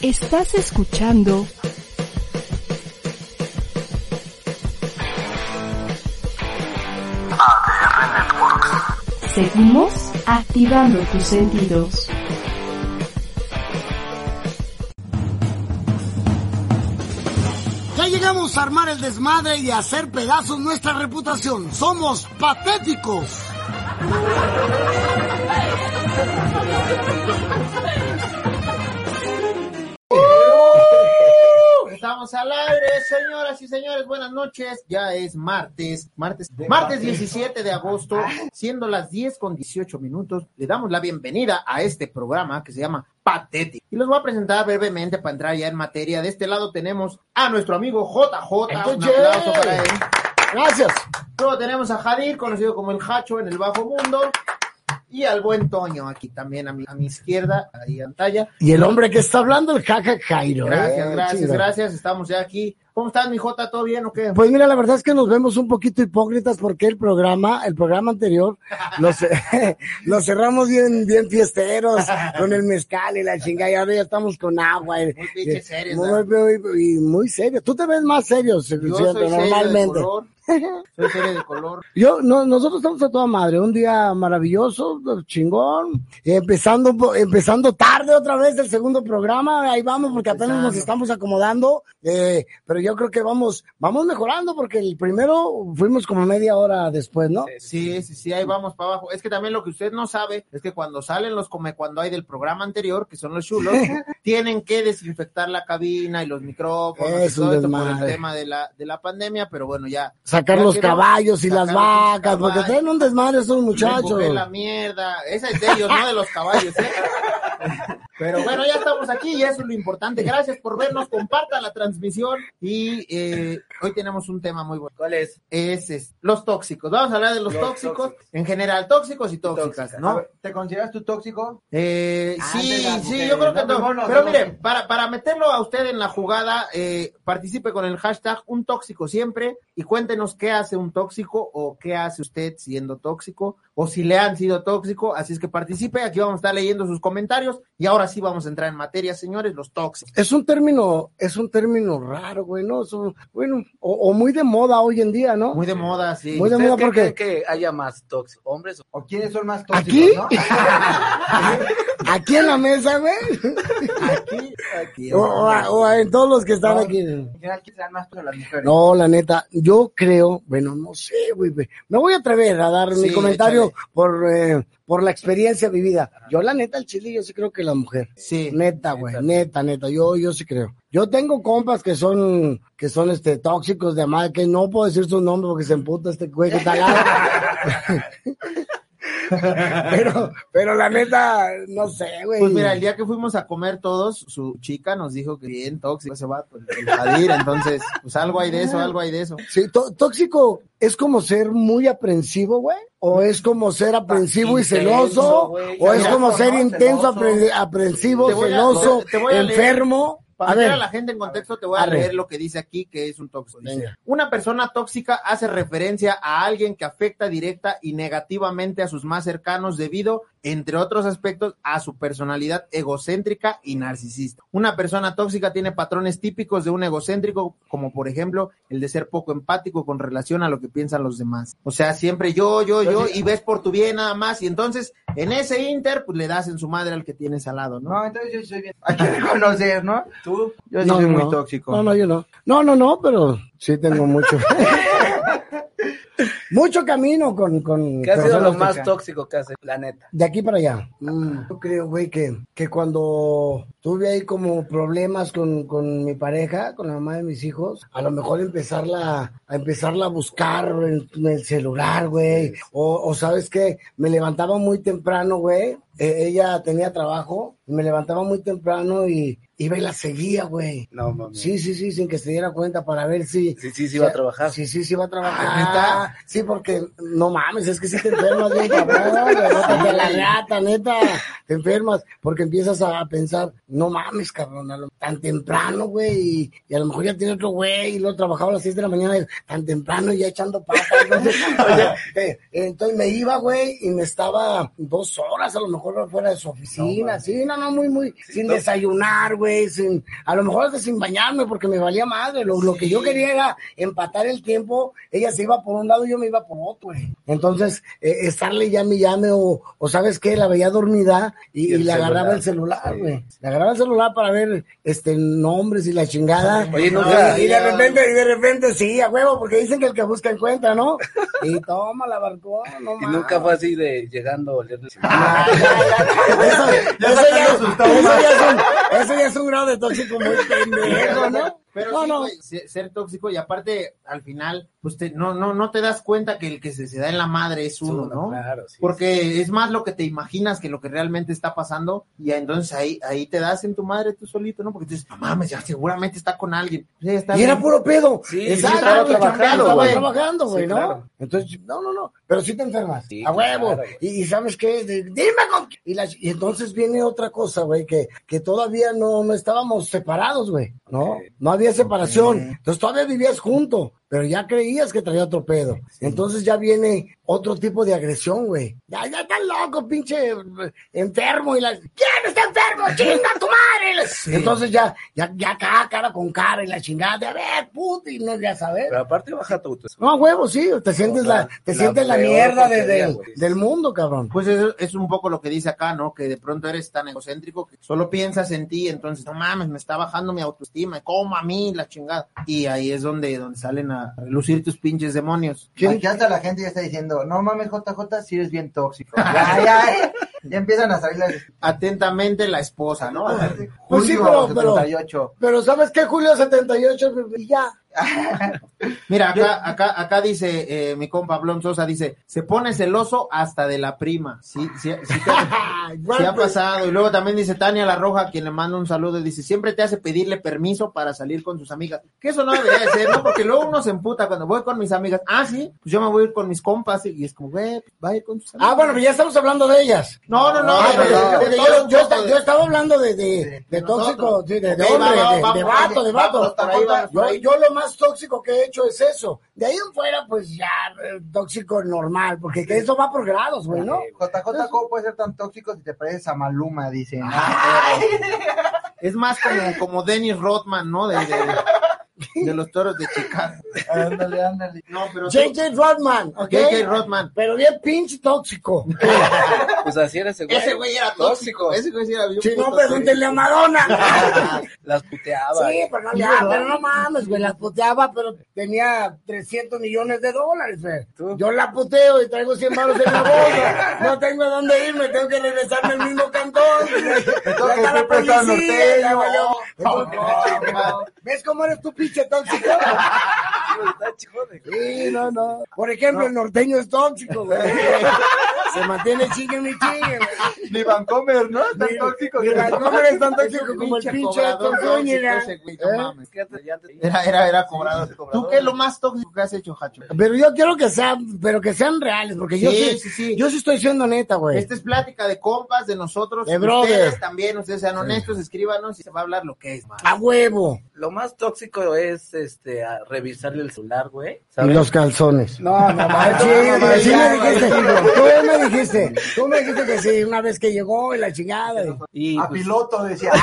Estás escuchando ADR Networks. Seguimos activando tus sentidos. Ya llegamos a armar el desmadre y a hacer pedazos nuestra reputación. Somos patéticos. Estamos al aire, señoras y señores, buenas noches. Ya es martes, martes, martes 17 de agosto, siendo las 10 con 18 minutos. Le damos la bienvenida a este programa que se llama Patético. Y los voy a presentar brevemente para entrar ya en materia. De este lado tenemos a nuestro amigo JJ. Un aplauso para él. Gracias. Luego tenemos a Jadir, conocido como el Hacho en el Bajo Mundo. Y al buen Toño aquí también a mi, a mi izquierda, ahí en talla. Y el hombre que está hablando, el Jaja Jairo. ¿eh? Gracias, gracias, Chido. gracias. Estamos ya aquí. ¿Cómo estás, mi Jota? ¿Todo bien o qué? Pues mira, la verdad es que nos vemos un poquito hipócritas porque el programa, el programa anterior, lo, lo cerramos bien, bien fiesteros, con el mezcal y la chingada, y ahora ya estamos con agua. y- Muy pinches y- serios, muy, ¿verdad? muy- y muy serio. Tú te ves más serio, Yo de normalmente. color. Soy serio de color. Yo, no, nosotros estamos a toda madre, un día maravilloso, chingón, empezando, empezando tarde otra vez el segundo programa, ahí vamos porque apenas nos estamos acomodando, eh, pero yo creo que vamos, vamos mejorando porque el primero fuimos como media hora después, ¿no? Sí, sí, sí, ahí vamos para abajo. Es que también lo que usted no sabe es que cuando salen los come cuando hay del programa anterior, que son los chulos, tienen que desinfectar la cabina y los micrófonos Es y un todo esto por el tema de la, de la pandemia, pero bueno, ya. Sacar los caballos y las vacas, porque traen un desmadre esos muchachos. La mierda. Esa es de ellos, no de los caballos, ¿eh? Pero bueno, ya estamos aquí y eso es lo importante. Gracias por vernos, compartan la transmisión y eh, hoy tenemos un tema muy bueno. ¿Cuál es? Es, es los tóxicos. Vamos a hablar de los, Los tóxicos, tóxicos. en general, tóxicos y tóxicas, Tóxica. ¿no? Ver, ¿Te consideras tú tóxico? Eh, Ah, sí, sí, yo creo que ¿no? no. Mejor no, Pero mire, no. para, para meterlo a usted en la jugada, eh, participe con el hashtag un tóxico siempre y cuéntenos qué hace un tóxico o qué hace usted siendo tóxico o si le han sido tóxico. Así es que participe, aquí vamos a estar leyendo sus comentarios y ahora sí vamos a entrar en materia, señores, los tóxicos. Es un término, es un término raro, güey, ¿no? Es un- bueno, o, o muy de moda hoy en día, ¿no? Muy de moda, sí. Muy de ¿Ustedes moda qué porque- creen que haya más tóxicos? ¿Hombres o quiénes son más ¿Aquí? tóxicos? ¿no? Aquí en la mesa, güey. Aquí, aquí. O, o- o en todos los que están No. aquí. En general, ¿quiénes sean más las mujeres? No, la neta, yo creo, bueno, no sé, güey. güey. Me voy a atrever a dar mi comentario por, eh, por la experiencia vivida. Yo, la neta, el chile, yo sí creo que la mujer. Sí. Neta, güey, neta, neta, yo, yo sí creo. Yo tengo compas que son, que son, este, tóxicos de madre, que no puedo decir su nombre porque se emputa este güey que está al lado. pero, pero la neta, no sé, güey. Pues mira, el día que fuimos a comer todos, su chica nos dijo que bien tóxico ese vato, el, Jadir, entonces, pues algo hay de eso, algo hay de eso. Sí, tó- tóxico es como ser muy aprensivo, güey, o es como ser aprensivo y celoso, o es como ser intenso, aprensivo, celoso, enfermo. Para A ver, a la gente en contexto, te voy a leer lo que dice aquí, que es un tóxico. Venga. una persona tóxica hace referencia a alguien que afecta directa y negativamente a sus más cercanos debido, entre otros aspectos, a su personalidad egocéntrica y narcisista. Una persona tóxica tiene patrones típicos de un egocéntrico, como por ejemplo el de ser poco empático con relación a lo que piensan los demás. O sea, siempre yo, yo, yo, y ves por tu bien nada más, y entonces en ese inter, pues le das en su madre al que tienes al lado, ¿no? No, entonces yo soy bien. Hay que reconocer, ¿no? Tú, yo sí no, soy no, muy tóxico. No, no, yo no. No, no, no, pero sí tengo mucho. mucho camino con, con ¿Qué ha sido lo más que- tóxico que hace la neta? de aquí para allá. Mm, yo creo, güey, que, que cuando tuve ahí como problemas con, con mi pareja, con la mamá de mis hijos, a lo mejor empezarla, a empezarla a buscar en, en el celular, güey. O, o sabes qué, me levantaba muy temprano, güey. Eh, ella tenía trabajo, me levantaba muy temprano y iba y la seguía, güey. No, mami. Sí, sí, sí, sin que se diera cuenta para ver si... Sí, sí, sí va a trabajar. Sí, sí, sí va a trabajar. Ah, ¿neta? Sí, porque no mames, es que si te enfermas bien, cabrón, la rata, neta, te enfermas, porque empiezas a pensar, no mames, cabrón, a lo- tan temprano, güey, y, y a lo mejor ya tiene otro güey, y luego trabajaba a las 6 de la mañana, y tan temprano y ya echando patas, entonces, eh, entonces me iba, güey, y me estaba dos horas a lo mejor fuera de su oficina, sí, no, no, muy, muy, sin desayunar, güey, sin, a lo mejor hasta sin bañarme, porque me valía madre, lo, lo que yo quería era empatar el tiempo, ella se iba por un lado y yo me iba por otro, güey. Entonces, eh, estarle llame y llame, o, o sabes qué, la veía dormida y, Y el y le agarraba el celular, güey. Le agarraba el celular para ver este nombres y la chingada. Oye, nunca- y, y de repente, y de repente, sí, a huevo, porque dicen que el que busca encuentra, ¿no? Y toma la barcó, no Y nunca fue así de llegando a oler Ah. Eso, ya es un grado de tóxico muy pendejo, ¿no? Pero no, sí, no. ser tóxico y aparte, al final, pues te- no, no, no te das cuenta que el que se, se da en la madre es uno, ¿no? Claro, sí. Porque es más lo que te imaginas que lo que realmente está pasando, y entonces ahí, ahí te das en tu madre tú solito, ¿no? Porque dices, no mames, ya seguramente está con alguien. Sí, está Y era puro pedo. Sí, Exacto, sí, estaba trabajando, güey. trabajando, güey, Sí, ¿no? claro. Entonces, no, no, no. Pero sí te enfermas. Sí, a huevo. claro, y, y sabes qué, De- dime con qué- y, la- y entonces viene otra cosa, güey, que, que todavía no, no estábamos separados, güey, ¿no? No había separación. Entonces todavía vivías junto, pero ya creías que traía otro pedo. Entonces ya viene otro tipo de agresión, güey. Ya, ya está loco, pinche enfermo. Y la, ¿quién está enfermo? ¡Chinga tu madre! Entonces ya, ya, ya acá, cara con cara y la chingada de, a ver, puto, y no, ya sabes. Pero aparte baja tu autoestima. No, huevo, sí, te sientes la, la- te la sientes la mierda de- del mundo, cabrón. Pues eso es un poco lo que dice acá, ¿no? Que de pronto eres tan egocéntrico que solo piensas en ti, entonces, no mames, me está bajando mi autoestima, como a mí la chingada. Y ahí es donde, donde salen a relucir tus pinches demonios. Aquí hasta la gente ya está diciendo, no mames, JJ, si eres bien tóxico. Ya, ya, eh. ya empiezan a salir las... Atentamente la esposa, ¿no? Pues sí, Julio pero- 78. Pero ¿sabes qué? Julio 78, y ya. Mira, acá, acá, acá dice eh, mi compa Blon Sosa, dice, se pone celoso hasta de la prima. Sí, sí, sí, ha pasado. Y luego también dice Tania La Roja, quien le manda un saludo, dice, siempre te hace pedirle permiso para salir con sus amigas. Que eso no debería de ser, ¿no? Porque luego uno se emputa cuando voy con mis amigas. Ah, sí, pues yo me voy a ir con mis compas. Y es como, güey, va a ir con tus amigas. Ah, bueno, pero ya estamos hablando de ellas. No, no, no. Ah, yo, estaba hablando de, de, de de tóxico, de, de hombre, de, vato, de vato. Yo, yo lo más tóxico que he hecho es eso. De ahí en fuera, pues ya, eh, tóxico normal, porque que eso va por grados, güey, ¿no? JJ, ¿cómo puede ser tan tóxico si te pareces a Maluma? Dicen. Es más como, como Dennis Rodman, ¿no? De, de, de los toros de Chicago. ándale, ándale. No, pero JJ Rodman, ¿ok? J.J. Rodman. Pero bien pinche tóxico. Pues así era ese güey. Ese güey era tóxico. Ese güey sí era bien Si no, pregúntenle a Madonna. Las puteaba. Sí, pero no, ya, pero no mames, güey, las puteaba, pero tenía 300 millones de dólares, güey. Yo la puteo y traigo 100 baros en la bolsa. No tengo a dónde irme, tengo que regresarme al mismo cantón. Está la policía, norteño. ¿Ves cómo eres tú, pinche tóxico? Sí, no, no. Por ejemplo, el norteño es tóxico, güey. Se mantiene chingue mi chingue, güey. Ni Vancomer, ¿no? Tan Ni- tóxico. ni que- Vancomer es tan tóxico como el pinche Zúñiga. ¿Eh? Era, era, era cobrador. ¿Tú qué es lo más tóxico que has hecho, Hacho? Pero yo quiero que sean, pero que sean reales, porque yo Sí, sí, sí, sí. yo sí estoy siendo neta, güey. Esta es plática de compas, de nosotros. De ustedes brother. también, ustedes sean honestos, escríbanos y se va a hablar lo que es. man. A huevo. Lo más tóxico es este a revisarle el celular, güey. Y los calzones. No, no, no, sí, no, no, sí, sí ya, me dijiste. Tú me dijiste. Tú me dijiste que sí, una vez que llegó y la chingada. y- Y A pues, piloto decía.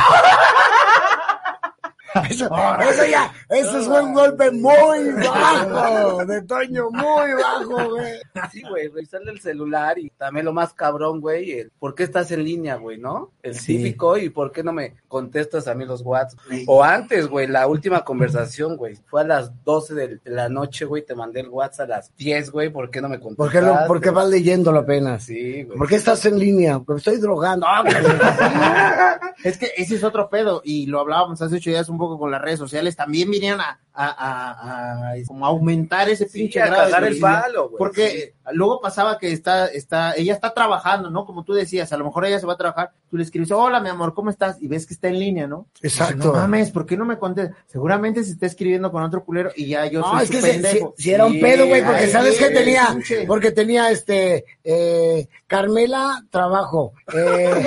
eso, eso ya, eso fue un golpe muy bajo, de Toño, muy bajo, güey. Sí, güey, revisarle el celular y también lo más cabrón, güey, el por qué estás en línea, güey, ¿no? El Sí. típico y por qué no me contestas a mí los WhatsApp. O antes, güey, la última conversación, güey, fue a las 12 de la noche, güey, te mandé el WhatsApp a las 10, güey, ¿por qué no me ¿Por contestaste? qué, lo, por qué vas leyéndolo apenas? Sí, güey. ¿Por qué estás en línea? Porque estoy drogando. Ah. Es que ese es otro pedo, y lo hablábamos hace ocho días un poco con las redes sociales, también vinieron a, a, a- a- como aumentar ese Sí, pinche a grado de el palo, güey. Porque luego pasaba que está, está, ella está trabajando, ¿no? Como tú decías, a lo mejor ella se va a trabajar, tú le escribes, hola, mi amor, ¿cómo estás? Y ves que está en línea, ¿no? Exacto. No mames, ¿por qué no me contestas? Seguramente se está escribiendo con otro culero y ya yo No, soy es su que pendejo. si, si era un Sí, pedo, güey, porque ay, sabes que sí, tenía, pinche. porque tenía este, eh, Carmela, trabajo, eh,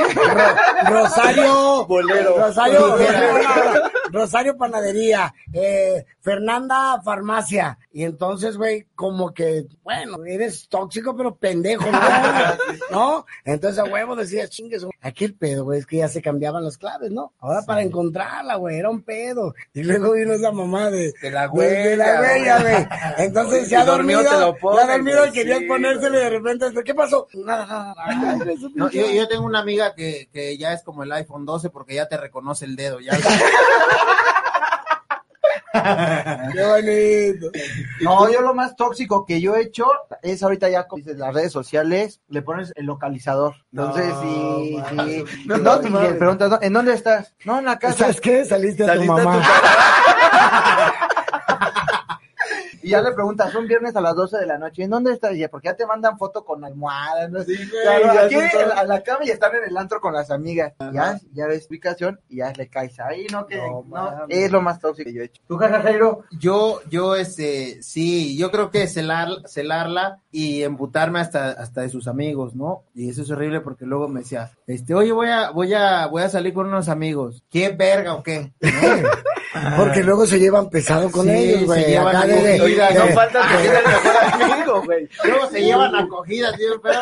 Ro- Rosario, Bolero. Rosario, Bolero. Rosario Panadería, eh, Fernanda Farmacia, y entonces, güey, como que, bueno, eres tóxico, pero pendejo, ¿no? ¿No? Entonces, a huevo decías, chingues, güey. aquí el pedo, güey, es que ya se cambiaban las claves, ¿no? Ahora para encontrarla, güey, era un pedo, y luego vino esa mamá de, De la de la huella, huella, güey. Entonces Si ya dormido dormido, te lo pones, ya dormido güey, querías sí, ponérselo y de repente, ¿qué pasó? Nada, nada, No, yo, yo tengo una amiga que, que ya es como el iPhone 12 porque ya te reconoce el dedo. Ya. Qué bonito. No, yo lo más tóxico que yo he hecho es ahorita ya con las redes sociales, le pones el localizador. Entonces, No, sí, sí. No, No, y mames. le preguntas. ¿en dónde estás? No, en la casa. ¿Sabes qué? Saliste a tu Saliste a tu mamá. Y ya le preguntas, un viernes a las 12 de la noche, ¿en dónde estás? Y ya, porque ya te mandan foto con almohadas, ¿no? güey, Claro, ya aquí son todos- a la cama y están en el antro con las amigas. Ya, ya ves ubicación y ya le caes ahí, ¿no? Que, No, es lo más tóxico que yo he hecho. ¿Tú, jaja, Jairo? Yo, yo, este, sí, yo creo que celar, celarla y emputarme hasta, hasta de sus amigos, ¿no? Y eso es horrible porque luego me decía, este, oye, voy a, voy a, voy a salir con unos amigos. ¿Qué verga o qué? Porque luego se llevan pesado con Sí, ellos, güey. Acá de- de- Oiga, no de- falta que el mejor amigo, güey. Luego se llevan acogidas, tío, pero...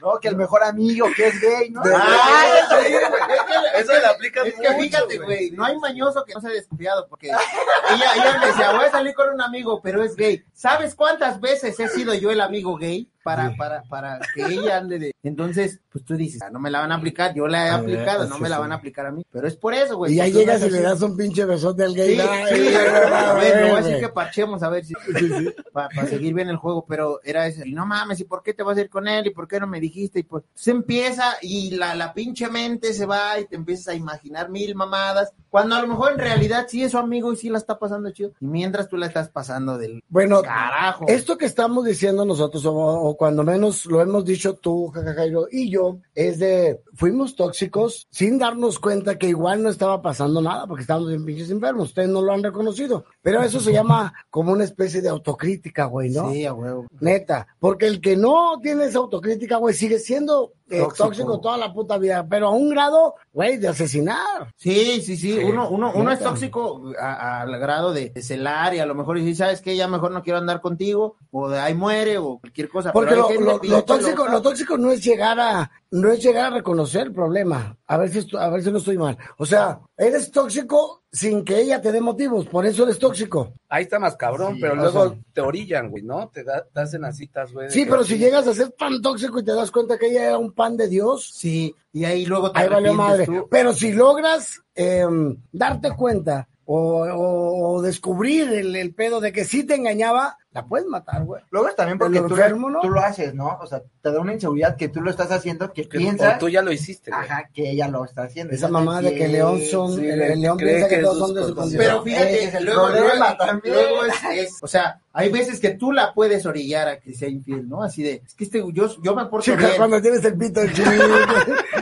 No, que el mejor amigo, que es gay, ¿no? Ah, eso, sí, güey. Eso le aplica Es que mucho, fíjate, güey, no hay mañoso que no sea desconfiado, porque ella, ella me decía, voy a salir con un amigo, pero es gay. ¿Sabes cuántas veces he sido yo el amigo gay? Para, para, para que ella ande de... Entonces, pues tú dices, "Ah, no me la van a aplicar, yo la he A ver, aplicado, no me la sí. van a aplicar a mí. Pero es por eso, güey. Y ya llegas y le das un pinche besote al gay. Sí, Ay, sí, a ver, le voy a decir que parchemos a ver si para seguir bien el juego, pero era ese, y no mames, ¿y por qué te vas a ir con él? ¿Y por qué no me dijiste? Y pues se empieza y la, la pinche mente se va y te empiezas a imaginar mil mamadas, cuando a lo mejor en realidad sí es su amigo y sí la está pasando chido, y mientras tú la estás pasando del Bueno, carajo. Esto que estamos diciendo nosotros, o, o cuando menos lo hemos dicho tú, Jairo, y yo, es de, fuimos tóxicos sin darnos cuenta que igual no estaba pasando nada, porque estábamos bien pinches enfermos, ustedes no lo han reconocido, pero eso se llama como una especie de autocrítica, güey, ¿no? Sí, a huevo. Neta, porque el que no tiene esa autocrítica, güey, sigue siendo eh, Tóxico. tóxico. toda la puta vida, pero a un grado, güey, de asesinar. Sí, sí, sí, uno, uno, uno es tóxico al grado de, de celar y a lo mejor decir, ¿sabes qué? Ya mejor no quiero andar contigo, o de ahí muere, o cualquier cosa. Porque pero lo, lo- lo tóxico, lo tóxico no es llegar a, no es llegar a reconocer el problema. A ver si a ver si no estoy mal. O sea, eres tóxico sin que ella te dé motivos, por eso eres tóxico. Ahí está más cabrón, Sí, pero luego sea. te orillan, güey, ¿no? Te, da, te hacen las citas, güey. de Sí, que pero si así- llegas a ser tan tóxico y te das cuenta que ella era un pan de Dios, Sí, y ahí luego te ahí valió madre. tú. Pero si logras em, darte cuenta o, o- o descubrir el, el pedo de que sí te engañaba, la puedes matar, güey. Luego es también porque tú, enfermo, ¿no? tú lo haces, ¿no? O sea, te da una inseguridad que tú lo estás haciendo, que que- piensas, o tú ya lo hiciste, güey. ajá, que ella lo está haciendo. Esa mamá de que León son, sí, el, le- el León cree piensa que, que todos es son de su condición. Pero fíjate, Ese es el luego, problema luego- también. luego es, es- o sea, hay veces que tú la puedes orillar a que sea infiel, ¿no? Así de, es que este, yo, yo me porto Chica, bien. cuando tienes el pito chico.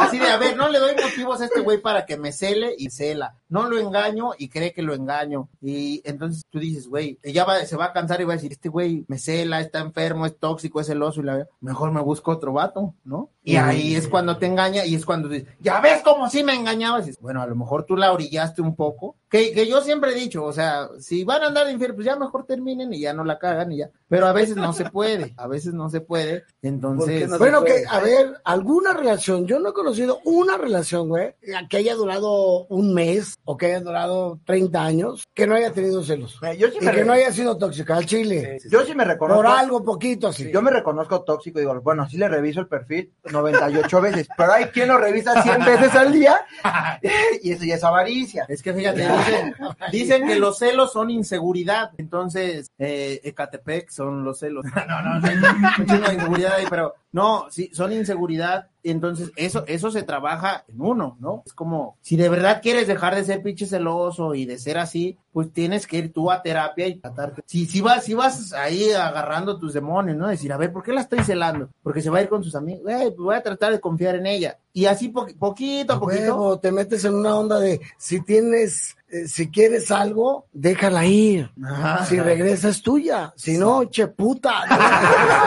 Así de, a ver, no le doy motivos a este güey para que me cele y cela. No lo engaño y cree que lo engaño. Y entonces tú dices, güey, ella va, se se va a cansar y va a decir, este güey me cela, está enfermo, es tóxico, es celoso y la mejor me busco otro vato, ¿no? Y ahí es cuando te engaña y es cuando dices, ya ves cómo sí me engañabas. Y dices, bueno, a lo mejor tú la orillaste un poco. Que, que yo siempre he dicho, o sea, si van a andar de infiel, pues ya mejor terminen y ya no la cagan y ya. Pero a veces no se puede, a veces no se puede. Entonces, no Bueno, puede? que, a ver, alguna relación, yo no he conocido una relación, güey, que haya durado un mes o que haya durado 30 años, que no haya tenido celos. Yo sí Y me, que re- no haya sido tóxica al chile. yo sí me reconozco. Por algo poquito así. Yo me reconozco tóxico y digo, bueno, sí le reviso el perfil 98 veces, pero hay quien lo revisa 100 veces al día y eso ya es avaricia. Es que fíjate, dicen, dicen que los celos son inseguridad. Entonces, eh, Ecatepec son los celos. No, no, no, hay inseguridad ahí, pero no, sí, son inseguridad. Entonces, eso, eso se trabaja en uno, ¿no? Es como, si de verdad quieres dejar de ser pinche celoso y de ser así, pues tienes que ir tú a terapia y tratarte. Si, si vas, si vas ahí agarrando tus demonios, ¿no? Decir, a ver, ¿por qué la estoy celando? Porque se va a ir con sus amigos. Pues voy a tratar de confiar en ella. Y así po- poquito a poquito. te metes en una onda de si tienes, eh, si quieres algo, déjala ir. Ajá. Si regresa es tuya. Si no, che puta.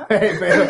pero,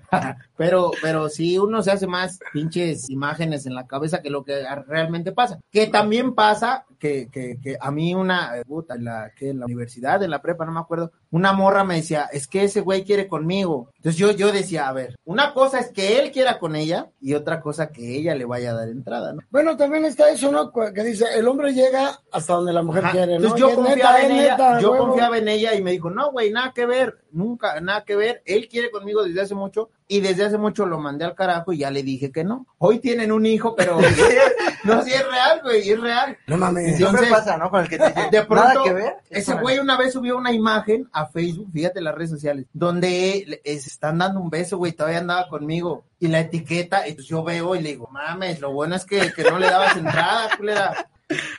pero, pero si uno se hace más pinches imágenes en la cabeza que lo que realmente pasa. Que también pasa que, que, que a mí una, eh, puta, en la, que en la universidad, en la prepa, no me acuerdo, una morra me decía, es que ese güey quiere conmigo. Entonces yo, yo decía, a ver, una cosa es que él quiera con ella y otra cosa que ella le vaya a dar entrada, ¿no? Bueno, también está eso, ¿no? Que dice, el hombre llega hasta donde la mujer Ajá. quiere, ¿no? Entonces yo confiaba neta, en ella, neta, yo huevo. confiaba en ella y me dijo, no, güey, nada que ver, nunca, nada que ver. Él quiere conmigo desde hace mucho y desde hace mucho lo mandé al carajo y ya le dije que no. Hoy tienen un hijo, pero no, sí es real, güey, es real. No mames. Siempre pasa, ¿no? Con el que te De pronto, nada que ver. ese güey una vez subió una imagen a Facebook, fíjate las redes sociales, donde se están dando un beso, güey, todavía andaba conmigo. Y la etiqueta, y pues yo veo y le digo, mames, lo bueno es que, que no le dabas entrada, culera.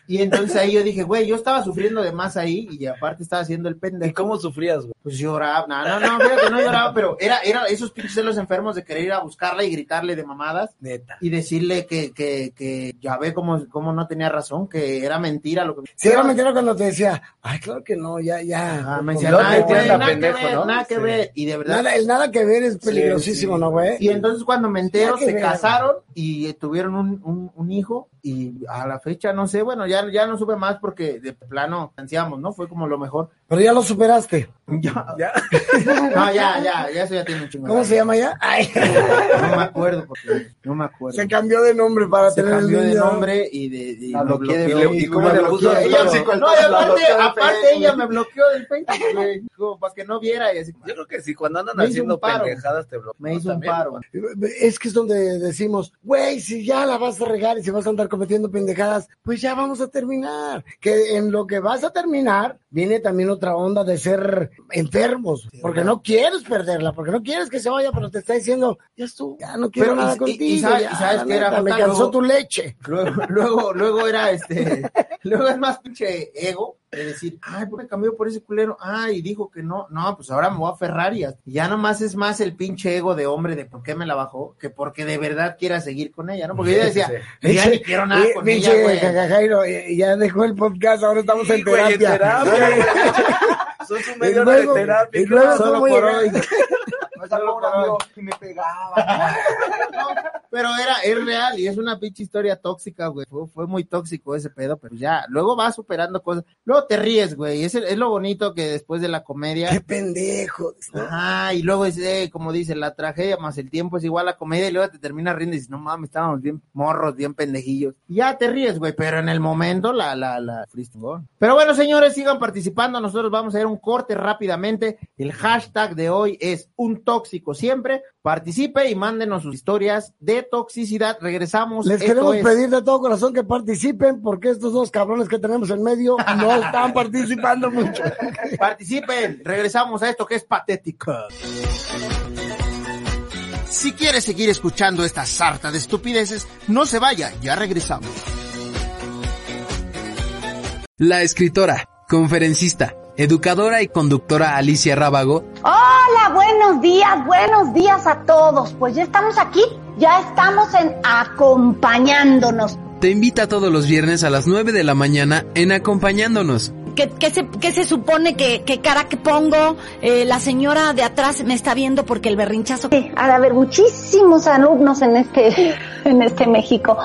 Y entonces ahí yo dije, güey, yo estaba sufriendo de más ahí y aparte estaba haciendo el ¿Y pendejo. cómo sufrías, güey? Pues lloraba, no, no, no, fíjate, no lloraba, pero era, era esos pinches celos enfermos de querer ir a buscarla y gritarle de mamadas Neta. y decirle que, que, que ya ve cómo, cómo no tenía razón, que era mentira lo que Si era mentira cuando te decía, ay, claro que no, ya, ya. Ah, me decía, Luego "Ay, te güey, tiran a nada que ver, ¿no? nada que Sí. ver. Y de verdad. Nada, el nada que ver es peligrosísimo, sí. ¿no, güey? Y entonces cuando me entero, Nada que se ver. casaron y tuvieron un, un, un hijo. Y a la fecha, no sé, bueno, ya, ya no supe más porque de plano ansiamos, ¿no? Fue como lo mejor. Pero ya lo superaste. Ya. ¿Ya? No, ya, ya, ya, eso ya tiene un chingo. de ¿Cómo se llama ya? Ay, No me acuerdo porque no me acuerdo. se cambió de nombre para Se tener cambió el de nombre y de. y La me bloqueé de. Facebook, ¿Y cómo le puso de el todo. tóxico? No, y La aparte, de aparte ella me bloqueó del Facebook, güey, como para que no viera y así. Yo creo que sí, cuando andan Me haciendo un paro. pendejadas te bloquean. Me hizo un también, paro. güey. Es que es donde decimos, güey, si ya la vas a regar y si vas a andar cometiendo pendejadas, pues ya vamos a terminar. Que en lo que vas a terminar viene también otra onda de ser enfermos, porque no quieres perderla, porque no quieres que se vaya, pero te está diciendo, ya estuvo, ya no quiero Pero, nada y- contigo. y sabes- ya, qué era, me cansó luego- tu leche. Luego, luego, luego era este, luego es más pinche ego de decir, ay, ¿por qué cambió por ese culero? Ay, dijo que no, no, pues ahora me voy a y y ya nomás es más el pinche ego de hombre de por qué me la bajó, que porque de verdad quiera seguir con ella, ¿no? Porque yo decía, Sí, ya ni quiero nada Eh, con pinche ella, güey. Jajajairo, eh, ya dejó el podcast, ahora estamos en Sí, güey, en terapia. terapia. Son su hora de terapia. y luego Solo ¿cómo por hoy. Me sacó un amigo y me pegaba. Pero era, es real y es una pinche historia tóxica, güey. Fue, fue muy tóxico ese pedo, pero ya, luego vas superando cosas. Luego te ríes, güey. Es, es lo bonito que después de la comedia. Qué pendejo. ¿no? Ajá, y luego es, eh, como dice, la tragedia más el tiempo es igual a la comedia y luego te terminas riendo y dices, no mames, estábamos bien morros, bien pendejillos. Y ya te ríes, güey, pero en el momento la, la, la. Pero bueno, señores, sigan participando, nosotros vamos a ir un corte rápidamente. El hashtag de hoy es un tóxico siempre. Participe y mándenos sus historias de toxicidad. Regresamos. Les Esto queremos es- pedir de todo corazón que participen porque estos dos cabrones que tenemos en medio no están participando mucho. Participen. Regresamos a esto que es patético. Si quieres seguir escuchando esta sarta de estupideces, no se vaya, ya regresamos. La escritora, conferencista, educadora y conductora Alicia Rábago Hola, buenos días, buenos días a todos. Pues ya estamos aquí, ya estamos en acompañándonos. te invita todos los viernes a las 9 de la mañana en Acompañándonos. ¿Qué, qué se, qué se supone que, qué cara que pongo? Eh, la señora de atrás me está viendo porque el berrinchazo... Ha de haber muchísimos alumnos en este, en este México.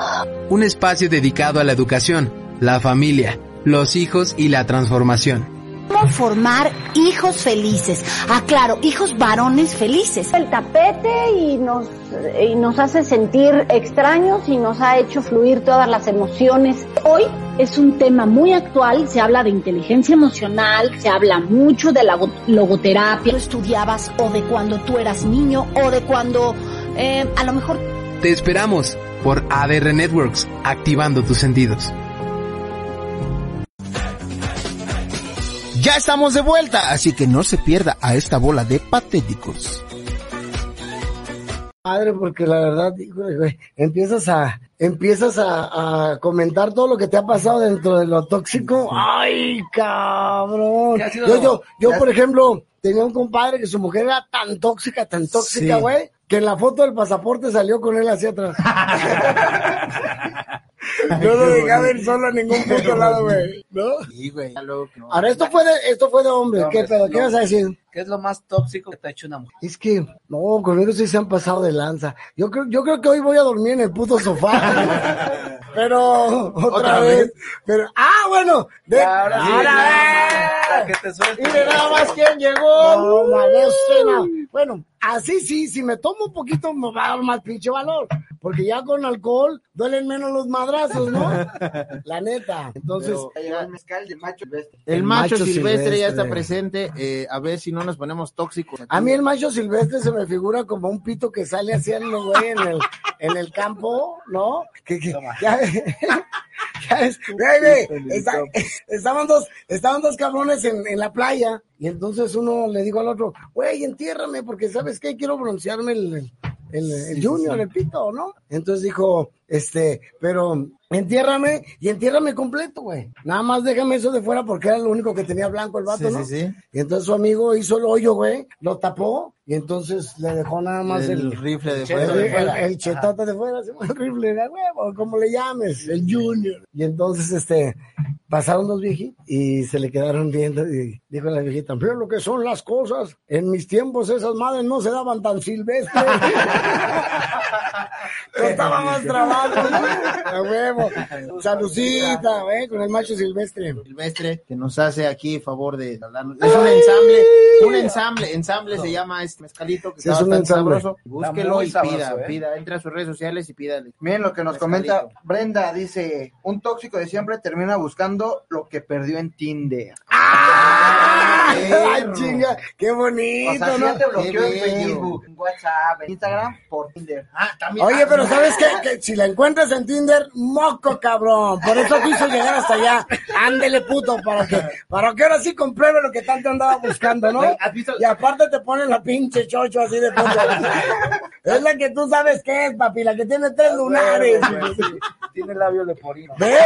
Un espacio dedicado a la educación, la familia, los hijos y la transformación. ¿Cómo formar hijos felices? Ah, claro, hijos varones felices. El tapete y nos, y nos hace sentir extraños y nos ha hecho fluir todas las emociones. Hoy es un tema muy actual, se habla de inteligencia emocional, se habla mucho de la logoterapia. ¿Tú estudiabas o de cuando tú eras niño o de cuando eh, a lo mejor... Te esperamos por ADR Networks, activando tus sentidos. Ya estamos de vuelta, así que no se pierda a esta bola de patéticos. Madre, porque la verdad, güey, empiezas a, empiezas a, a, comentar todo lo que te ha pasado dentro de lo tóxico. Ay, cabrón. Yo, yo, yo, por ejemplo, tenía un compadre que su mujer era tan tóxica, tan tóxica, güey, que en la foto del pasaporte salió con él hacia atrás. No lo dejaba ver solo a ningún puto lado, güey. ¿No? Sí, güey. Ahora, esto fue de, esto fue de hombre. No, ¿Qué pedo? ¿Qué vas a decir? ¿Qué es lo más tóxico que te ha hecho una mujer? Es que, no, conmigo sí se han pasado de lanza. Yo creo, yo creo que hoy voy a dormir en el puto sofá. Pero, otra, ¿Otra vez. vez? Pero, ah, bueno. De, Ahora sí, ahora, para eh. que te suelte. Mire nada más quién llegó. No, malísima. Bueno, así sí, si me tomo un poquito me va a dar más pinche valor. Porque ya con alcohol duelen menos los madrazos, ¿no? La neta. Entonces, el mezcal de macho silvestre. El El macho, macho silvestre, ya está presente. eh, a ver si no nos ponemos tóxicos. aquí. a mí el macho silvestre se me figura como un pito que sale haciendo, güey, en el, en el campo, ¿no? Que, que, ya, está- estaban dos, estaban dos cabrones en, en la playa y entonces uno le dijo al otro, güey, entiérrame porque sabes qué, quiero broncearme el, el, el junior, el pito, ¿no? Entonces dijo, este, pero entiérrame y entiérrame completo, güey. Nada más déjame eso de fuera porque era lo único que tenía blanco el vato, Sí, ¿no? sí, sí. Y entonces su amigo hizo el hoyo, güey, lo tapó y entonces le dejó nada más El, el, rifle de fuera. el- el chetote de fuera, el rifle de huevo, como le llames, el junior. Y entonces, este, pasaron los viejitos y se le quedaron viendo y dijo la viejita, mira lo que son las cosas. En mis tiempos esas madres no se daban tan silvestres. Trabajo, ¿no? A huevo. Salucita, güey, con el macho silvestre. Silvestre, que nos hace aquí favor de darnos- Es un ensamble, un ensamble, ensamble se llama este mezcalito que Sí, es un bastante ensamble. sabroso. Búsquelo y sabroso, pida, ¿eh? pida, entra a sus redes sociales y pídale. Miren lo que nos Mezcalito. comenta Brenda, dice, un tóxico de siempre termina buscando lo que perdió en Tinder. ¡Ay, chinga! ¡Qué O bonito, sea, si ¿no? ya te bloqueó en Qué. Facebook, en WhatsApp, en Instagram, por Tinder. Ah, también. Oye, pero ¿sabes qué? Que si la encuentras en Tinder, moco, cabrón. Por eso quiso llegar hasta allá. Ándele, puto, para que, para que ahora sí compruebe lo que tanto andaba buscando, ¿no? Y aparte te ponen la pinche chocho así de puto. Es la que tú sabes que es, papi, la que tiene tres lunares. Tiene labio leporino. ¿Ves?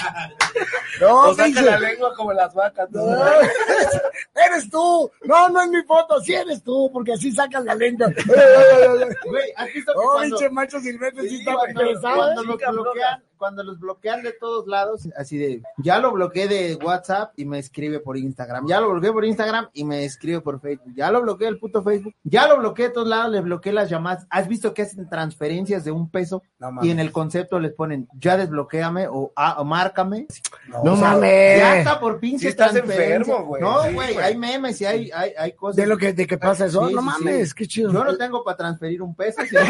No, O saca la lengua como las vacas. ¿no? No, eres tú. No, no es mi foto. Sí eres tú, porque así sacas la lengua. Güey, ¿has visto que Oh, pinche macho silvestre, sí Sí, está cuando, interesado. cuando los bloquean, cuando los bloquean de todos lados, así de, ya lo bloqueé de WhatsApp y me escribe por Instagram, ya lo bloqueé por Instagram y me escribe por Facebook, ya lo bloqueé el puto Facebook, ya lo bloqueé de todos lados, les bloqueé las llamadas, ¿has visto que hacen transferencias de un peso? y en el concepto les ponen, ya desbloqueame o, ah, o márcame. No O sea, mames. Ya está por pinche Sí estás enfermo, güey. No, Sí, güey, güey. hay memes y hay, hay, hay cosas. De lo que, de que pasa eso. Sí, no sí, mames, sí. qué chido. Yo no tengo para transferir un peso, si no,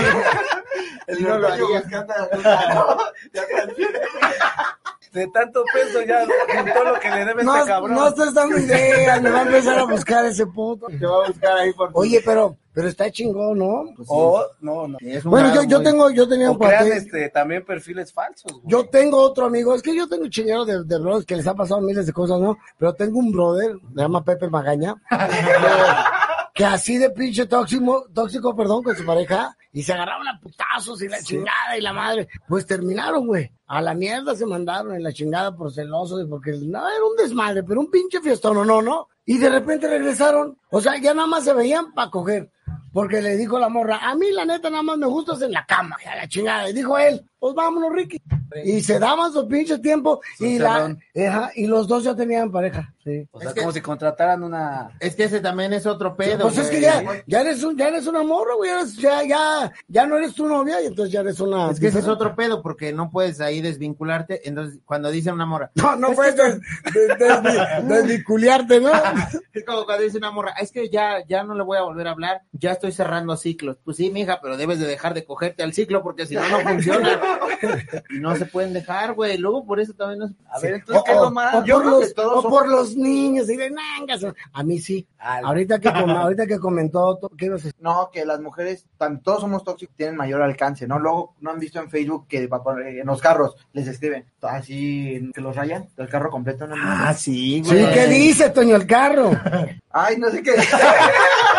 si no lo haría. De tanto peso ya juntó lo que le debe No, este cabrón. no estés dando ideas, me va a empezar a buscar ese puto. Te va a buscar ahí por Oye, pero, pero está chingón, ¿no? O, no, no. Un Bueno, yo, yo muy- tengo, yo tenía O un crean este, también perfiles falsos. güey. Yo tengo otro amigo, es que yo tengo un chinero de, de brothers que les ha pasado miles de cosas, ¿no? Pero tengo un brother, se llama Pepe Magaña, que así de pinche tóxico, tóxico, perdón, con su pareja, y se agarraban a putazos y la chingada y la madre, pues terminaron, güey. A la mierda se mandaron en la chingada por celosos, y porque no, era un desmadre, pero un pinche fiestón, no, no, no. Y de repente regresaron, o sea, ya nada más se veían para coger. Porque le dijo la morra, a mí la neta nada más me gustas en la cama, y a la chingada. Y dijo él, pues vámonos, Ricky. Y se daban su pinche tiempo y, la, ajá, y los dos ya tenían pareja. Sí. O sea, como si contrataran una. Es que ese también es otro pedo. Pues es que güey. ya, ya eres un, ya eres una morra, güey, eres- ya, ya, ya no eres tu novia y entonces ya eres una. Es que ese es otro pedo, porque no puedes ahí desvincularte. Entonces, cuando dice una morra. No, no "Es puedes que- des- des- des- desvinculiarte, ¿no? Es como cuando dice una morra, es que ya, ya no le voy a volver a hablar, ya estoy cerrando ciclos. Pues sí, mija, pero debes de dejar de cogerte al ciclo porque si no, no funciona. y no se pueden dejar, güey. Luego por eso también no se- A ver, entonces, O, ¿qué es lo más? o Yo por creo que los, todos o son- por los niños, y de nangas. A mí sí. Ahorita que, com- ahorita que comentó, ¿qué ibas a decir? No, que las mujeres, tan, todos somos tóxicos, tienen mayor alcance, ¿no? Luego, ¿no han visto en Facebook que va por- en los carros les escriben así, que los rayan, el carro completo? ¿no? Ah, sí, Sí, ¿qué dice, Toño, el carro? Ay, no sé qué.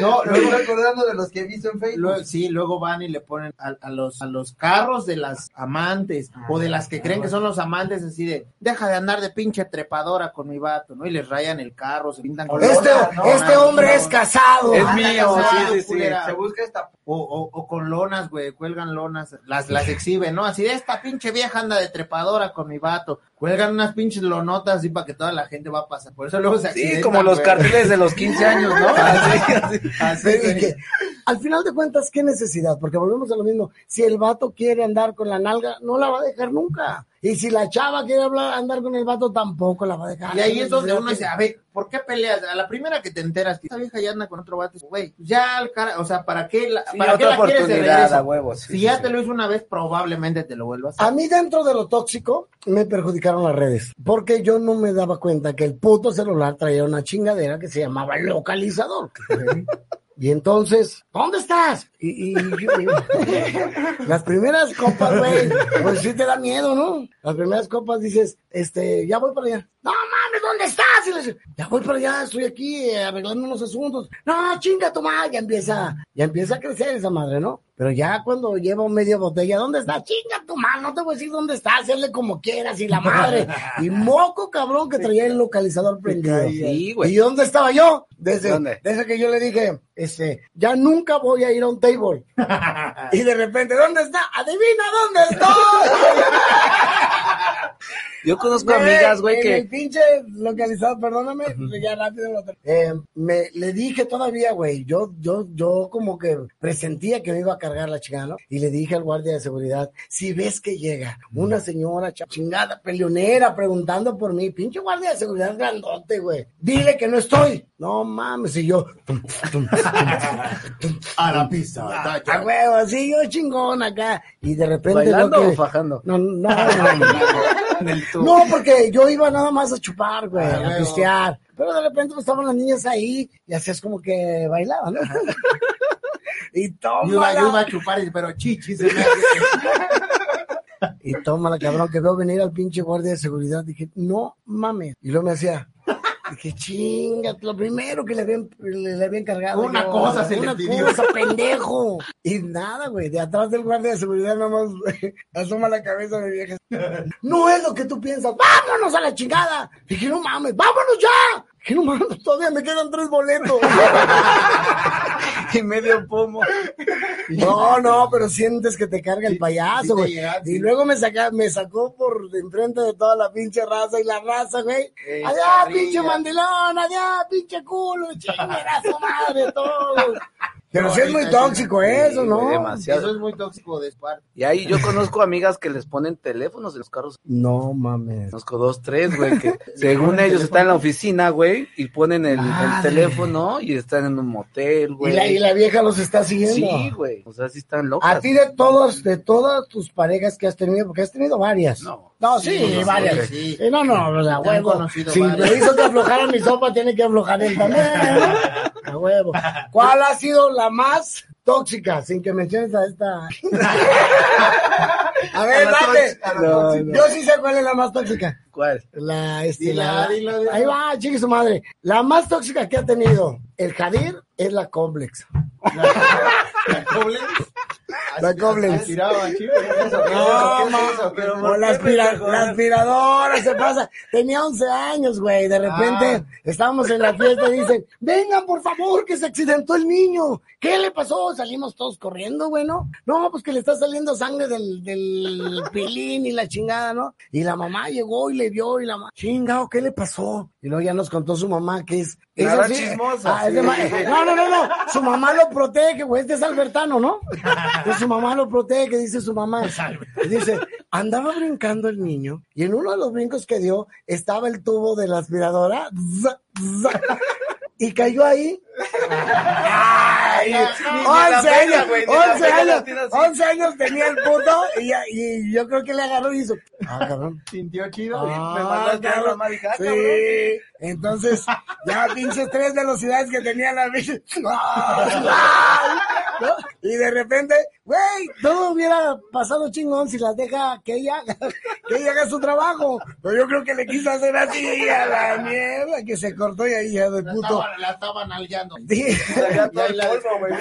No, luego- estoy acordando de los que he visto en Facebook. Luego- sí, luego van y le ponen a, a los a los carros de las amantes o de las que creen que son los amantes así de deja de andar de pinche trepadora con mi vato, ¿no? Y les rayan el carro, se pintan con Este, ¿no? este hombre es casado. Es Ah, mío, casado, sí, sí, sí. culera. Se busca esta. O, o, o con lonas, güey, cuelgan lonas, las, las exhiben, ¿no? Así de esta pinche vieja anda de trepadora con mi vato. Cuelgan unas pinches lonotas así para que toda la gente va a pasar. Por eso luego se Sí, como los güey. carteles de los 15 años, ¿no? Así, así. Así, Pero, ¿y güey. qué? Al final de cuentas, ¿qué necesidad? Porque volvemos a lo mismo. Si el vato quiere andar con la nalga, no la va a dejar nunca. Y si la chava quiere hablar, andar con el vato, tampoco la va a dejar. Y ahí es donde uno dice, a ver, ¿por qué peleas? A la primera que te enteras que esa vieja ya anda con otro vato, güey, ya al cara, o sea, ¿para qué la, Sí, ¿para qué la quieres de oportunidad, regreso? a huevo, sí, si sí, ya sí. te lo hizo una vez, probablemente te lo vuelvas a A mí dentro de lo tóxico me perjudicaron las redes, porque yo no me daba cuenta que el puto celular traía una chingadera que se llamaba localizador. Y entonces, ¿dónde estás? Y, y- y- las primeras copas, güey, pues sí te da miedo, ¿no? Las primeras copas dices, este, ya voy para allá. No mames, ¿dónde estás? Y le dices, ya voy para allá, estoy aquí eh, arreglando unos asuntos. No, chinga tu madre, ya empieza, ya empieza a crecer esa madre, ¿no? Pero ya cuando lleva media botella, ¿dónde está? Chinga tu madre, no te voy a decir dónde está, hacerle como quieras y la madre. Y moco cabrón que traía el localizador prendido. Sí, güey. ¿Y dónde estaba yo? Desde, ¿Dónde? desde que yo le dije, este, ya nunca voy a ir a un table. y de repente, ¿dónde está? Adivina dónde estoy. Yo conozco amigas, güey, En que. el pinche localizado, perdóname, ya rápido. lo tra- Eh, me, le dije todavía, güey, yo, yo, yo como que presentía que me iba a cargar la chingada, ¿no? Y le dije al guardia de seguridad, si ves que llega una señora chingada, peleonera, preguntando por mí, pinche guardia de seguridad grandote, güey, dile que no estoy. No mames, y yo, a la pista. a huevo, así yo chingón acá. Y de repente. ¿Bailando lo o que- fajando? No, no, no. no. En No, porque yo iba nada más a chupar, güey, Ah, a pistear. Pero de repente pues, estaban las niñas ahí y hacías como que bailaban, ¿no? y toma. Yo iba, yo iba a chupar, y- pero chichis. Y toma la cabrón que veo venir al pinche guardia de seguridad. Dije, no mames. Y luego me hacía. Dije, chinga, lo primero que le habían, le, le encargado. Una yo, cosa se le Una pidió. cosa, pendejo. Y nada, güey, de atrás del guardia de seguridad nomás asoma la cabeza de vieja. No es lo que tú piensas. ¡Vámonos a la chingada! Dije, no mames, ¡vámonos ya! Dije, no mames, todavía me quedan tres boletos. Y medio pomo. No, no, pero sientes que te carga el payaso, güey. y luego me saca, me sacó por de enfrente de toda la pinche raza y la raza, güey. Eh, allá, pinche mandilón, allá, pinche culo, chingada madre, todo. Pero sí es muy tóxico eso, Sí, ¿no? demasiado. Eso es muy tóxico de parte. Y ahí yo conozco amigas que les ponen teléfonos en los carros. No mames. Conozco dos, tres, güey, que según ellos están en la oficina, güey, y ponen el, teléfono y están en un motel, Y güey. la, y la vieja los está siguiendo. Sí, güey. O sea, sí están locas. A ti de todos, de todas tus parejas que has tenido, porque has tenido varias. No. No, sí, Sí, no, varias. sí. Sí, no, no, o sea, huevo. Si me hizo que aflojara mi sopa, tiene que aflojar él también. A huevo. ¿Cuál ha sido la más tóxica? Sin que menciones a esta. a ver, A la date. la No, no. Yo sí sé cuál es la más tóxica. ¿Cuál? La, este, Dila, la- dila, dila. Ahí va, chique su madre. La más tóxica que ha tenido el Jadir es la complex. La Koblenz. Tiraban, chico. No, la, aspira- la aspiradora se pasa. Tenía 11 años, güey. De repente estábamos en la fiesta y dicen, vengan por favor, que se accidentó el niño. ¿Qué le pasó? Salimos todos corriendo, güey, ¿no? No, pues que le está saliendo sangre del, del pilín y la chingada, ¿no? Y la mamá llegó y le vio y la mamá, chingado, ¿qué le pasó? Y luego ya nos contó su mamá que es... es Nada así- chismosa, Ah, es de sí. ma- no, no, no, no. Su mamá lo protege, güey. Este es Albertano, ¿no? Pues su mamá lo protege, dice su mamá. Dice, andaba brincando el niño y en uno de los brincos que dio estaba el tubo de la aspiradora y cayó ahí. Ay, Ni- ni la 11 pena, años, güey, ni la 11 pena la años, tira así. 11 años tenía el puto y, yo creo que le agarró y hizo, ah, cabrón. Sintió chido. Ah, Me a la cabrón. Sí, cabrón. entonces, ya pinches tres velocidades que tenía la bici. ¿no? Y de repente, güey, todo hubiera pasado chingón si las deja que ella, haga- que ella haga su trabajo. Pero yo creo que le quiso hacer así a la mierda que se cortó y ahí ya de puto. La estaban nalgueando. Sí. Ya todo el polvo, güey.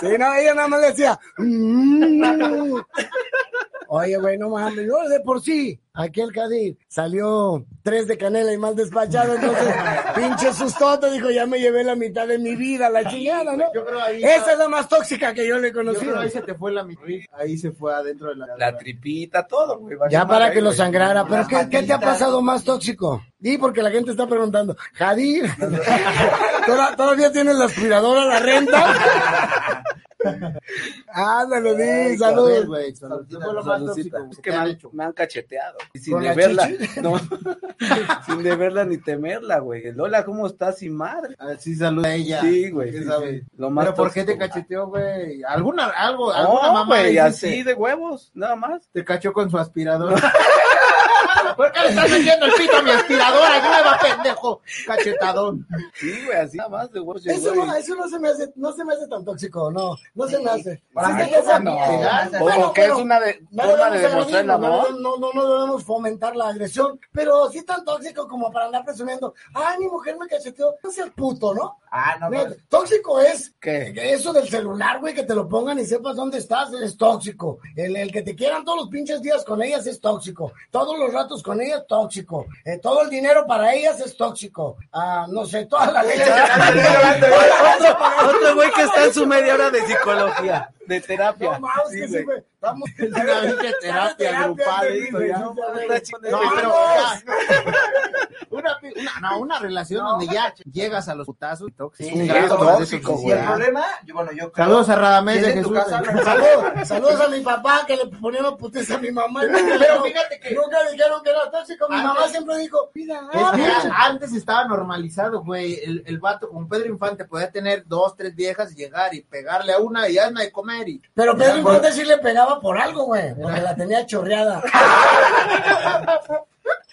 Sí, no, ella nada más le decía. "Mm". Oye, güey, no mames, yo de por sí, aquí el Cadir salió tres de canela y mal despachado, entonces, pinche sustote, dijo, ya me llevé la mitad de mi vida, la chingada, ¿no? Yo creo ahí. Esa es la más tóxica que yo le he Yo creo ahí se te fue la mitad. Ahí se fue adentro de la. La tripita, todo, güey. Ya para que lo sangrara, pero ¿qué, qué te ha pasado más tóxico? Di, porque la gente está preguntando, Jadir, ¿toda- ¿todavía tienes la aspiradora, la renta? Ándale, di, saludos. güey. salud. ¿Qué fue lo más tóxico Es que me han me han cacheteado. Y sin ¿Con la deberla. No, sin deberla ni temerla, güey. Lola, ¿cómo estás sin madre? Así saluda a ella. Sí, güey. ¿Qué sí, sí. Lo más ¿Pero por qué te cacheteó, güey? ¿Alguna, algo, alguna No, mamá güey, así de huevos, nada más. Te cachó con su aspiradora. ¿Por qué le estás metiendo el pito a mi aspiradora nueva, pendejo? Cachetadón. Sí, güey, así nada más de huevos. Eso no, eso no se me hace, no se me hace tan tóxico, no, no se me hace. Para mí no. Como Bueno, que es una de, no forma de debemos demostrar el agredirnos, amor. No, no, no, no debemos fomentar la agresión, pero sí tan tóxico como para andar presumiendo, ay, mi mujer me cacheteó, no seas puto, ¿no? Ah, no, pero- Tóxico es ¿Qué? que eso del celular, güey, que te lo pongan y sepas dónde estás, es tóxico. El, el que te quieran todos los pinches días con ellas es tóxico. Todos los ratos con ellas, tóxico. Eh, todo el dinero para ellas es tóxico. Ah, no sé, toda la leche. Otro, güey que está en su media hora de psicología, de terapia. No mames, Sí, que sí, güey. Es terapia grupal. No, No. Una, no, relación donde ya llegas a los putazos. Sí, es un grado tóxico, toxicidad. Y el problema, yo, bueno, yo creo- Saludos a Radamés de Jesús. casa, Saludos, saludos a mi papá que le poníamos putiza a mi mamá. Pero fíjate que- nunca dijeron que era tóxico. Mi Antes- mamá siempre dijo, mira, Es que ah, antes estaba normalizado, güey. El, el vato, como Pedro Infante, podía tener dos, tres viejas y llegar y pegarle a una y hazme de comer. Y, Pero Pedro Infante sí le pegaba por algo, güey, porque la tenía chorreada.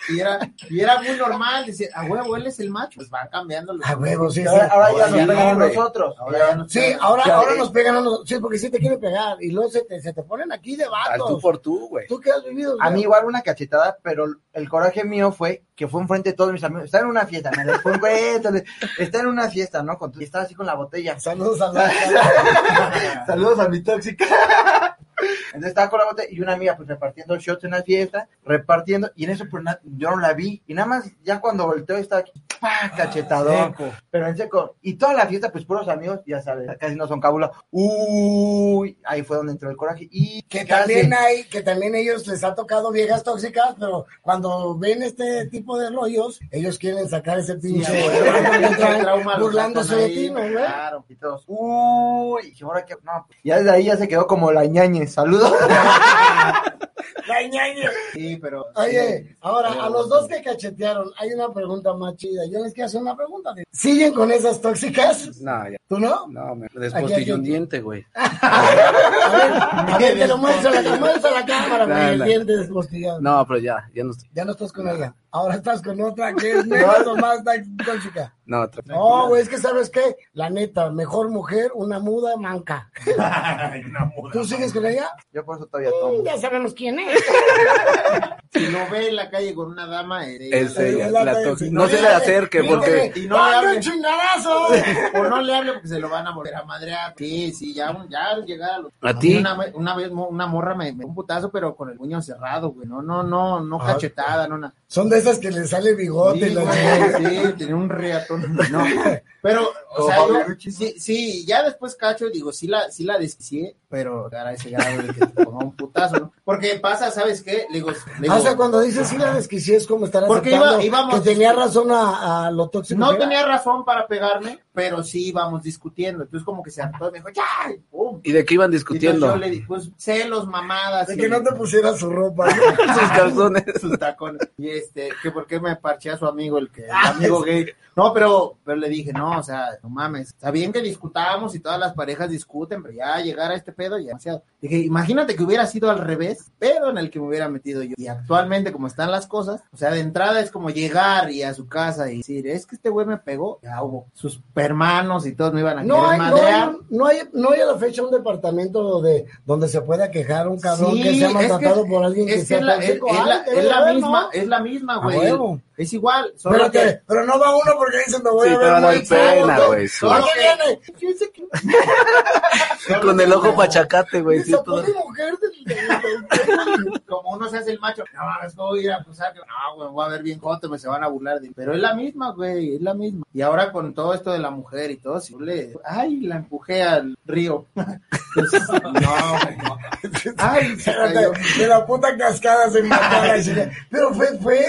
y era, y era muy normal. Decir, a huevo, él es el macho. Pues van cambiando los. A huevo, sí, sí. Ahora, ahora ya nos no, pegan a güey. nosotros. Ahora ya no Sí, ahora, Ya, ahora eh. nos pegan a nosotros. Sí, porque sí te quieren pegar. Y luego se te, se te ponen aquí de Al tú por tú, güey. ¿Tú qué has vivido? A mí güey? igual una cachetada, pero el coraje mío fue que fue enfrente de todos mis amigos. Está en una fiesta, me les fue le- está en una fiesta, ¿no? Con, y estaba así con la botella. Saludos a la... Saludos a mi tóxica. Entonces estaba con la botella y una amiga pues repartiendo shots en la fiesta, repartiendo, y en eso pues na- yo no la vi, y nada más ya cuando volteó estaba aquí, ¡pah! cachetador, pero en seco, y toda la fiesta pues puros amigos, ya sabes, casi no son cábula, uy, ahí fue donde entró el coraje, y Que casi- también hay, que también ellos les ha tocado viejas tóxicas, pero cuando ven este tipo de rollos, ellos quieren sacar ese pinche lo burlándose de ti, ¿no, güey? Claro, y todos, uy, y ahora que, no, pues, ya desde ahí ya se quedó como la ñañe, saludos. Sí, pero. Oye, ahora, Pero- a los dos que cachetearon, hay una pregunta más chida. Yo les quiero hacer una pregunta. ¿Siguen con esas tóxicas? No, ya. ¿Tú no? No, me aquí. un diente, güey. A ver, a que lo que muestra la cámara, No, güey, el diente despostillado. No, pero ya, ya no estoy. Ya no estás con ella. Ahora estás con otra que es menos o más tóxica. No, otra- No, güey, es que sabes qué, la neta, mejor mujer, una muda manca. ¿Tú sigues con ella? Yo por eso todavía tomo. Ya sabemos quién es. Si lo ve en la calle con una dama, es Es ella, la la sí. No se le acerque porque... Y no le ¡Dame hable. un chingadazo! O no le hable porque se lo van a volver a madrear. Sí, sí, ya, ya al llegar a los... ¿A ti? Una, una vez una morra me, me un putazo, pero con el puño cerrado, güey. No, no, no, no Ah. cachetada, no nada. Son de esas que le sale bigote y Sí, la güey, sí, tenía un reatón. No, pero, o sea, yo, sí, sí, ya después cacho, digo, sí la, sí la desquicié, pero a ese grado de que te ponga un putazo, ¿no? Porque pasa, ¿sabes qué? Le digo, le digo, o sea, cuando dices sí la desquicié es como estar Porque aceptando iba- íbamos- que tenía razón a, a lo tóxico. no era. tenía razón para pegarme, pero sí íbamos discutiendo. Entonces, como que se hartó, me dijo, ¡ya! y ¡pum! ¿Y de qué iban entonces discutiendo? yo le dije, pues, celos, mamadas. De y- que no te pusiera su ropa. Sus calzones. sus tacones. Y este, que por qué me parché a su amigo, el que, el Ah, amigo gay. No, pero, pero le dije, no, o sea, no mames. Está bien que discutamos y todas las parejas discuten, pero ya llegar a este pedo ya demasiado. Dije, imagínate que hubiera sido al revés, pedo en el que me hubiera metido yo. Y actualmente, como están las cosas, o sea, de entrada es como llegar y a su casa y decir, es que este güey me pegó. Ya hubo sus hermanos y todos me iban a No querer hay, no, madrear. hay, no, hay, no hay a la fecha un departamento de, donde se pueda quejar un cabrón Sí, que sea maltratado por alguien que es que sea es la, es, es la- es la misma, ¿no? es la misma, güey. Es igual, solo Pero, que pero no va uno porque dicen me voy Sí, a te ver va a dar pena, güey, ¿no? sí. ¿Por qué viene? Con el ojo pachacate, güey. sí, todo. mujer como uno se hace el macho, no mames, ¿cómo voy a ir a acusar? que- No, güey, voy a ver bien joto, me se van a burlar de. Pero es la misma, güey, es la misma. Y ahora con todo esto de la mujer y todo, si le, ay, la empujé al río. Entonces, no, güey, no. Ay, se cayó. Espérate, de la puta cascada se mató la chica. Pero fue, fue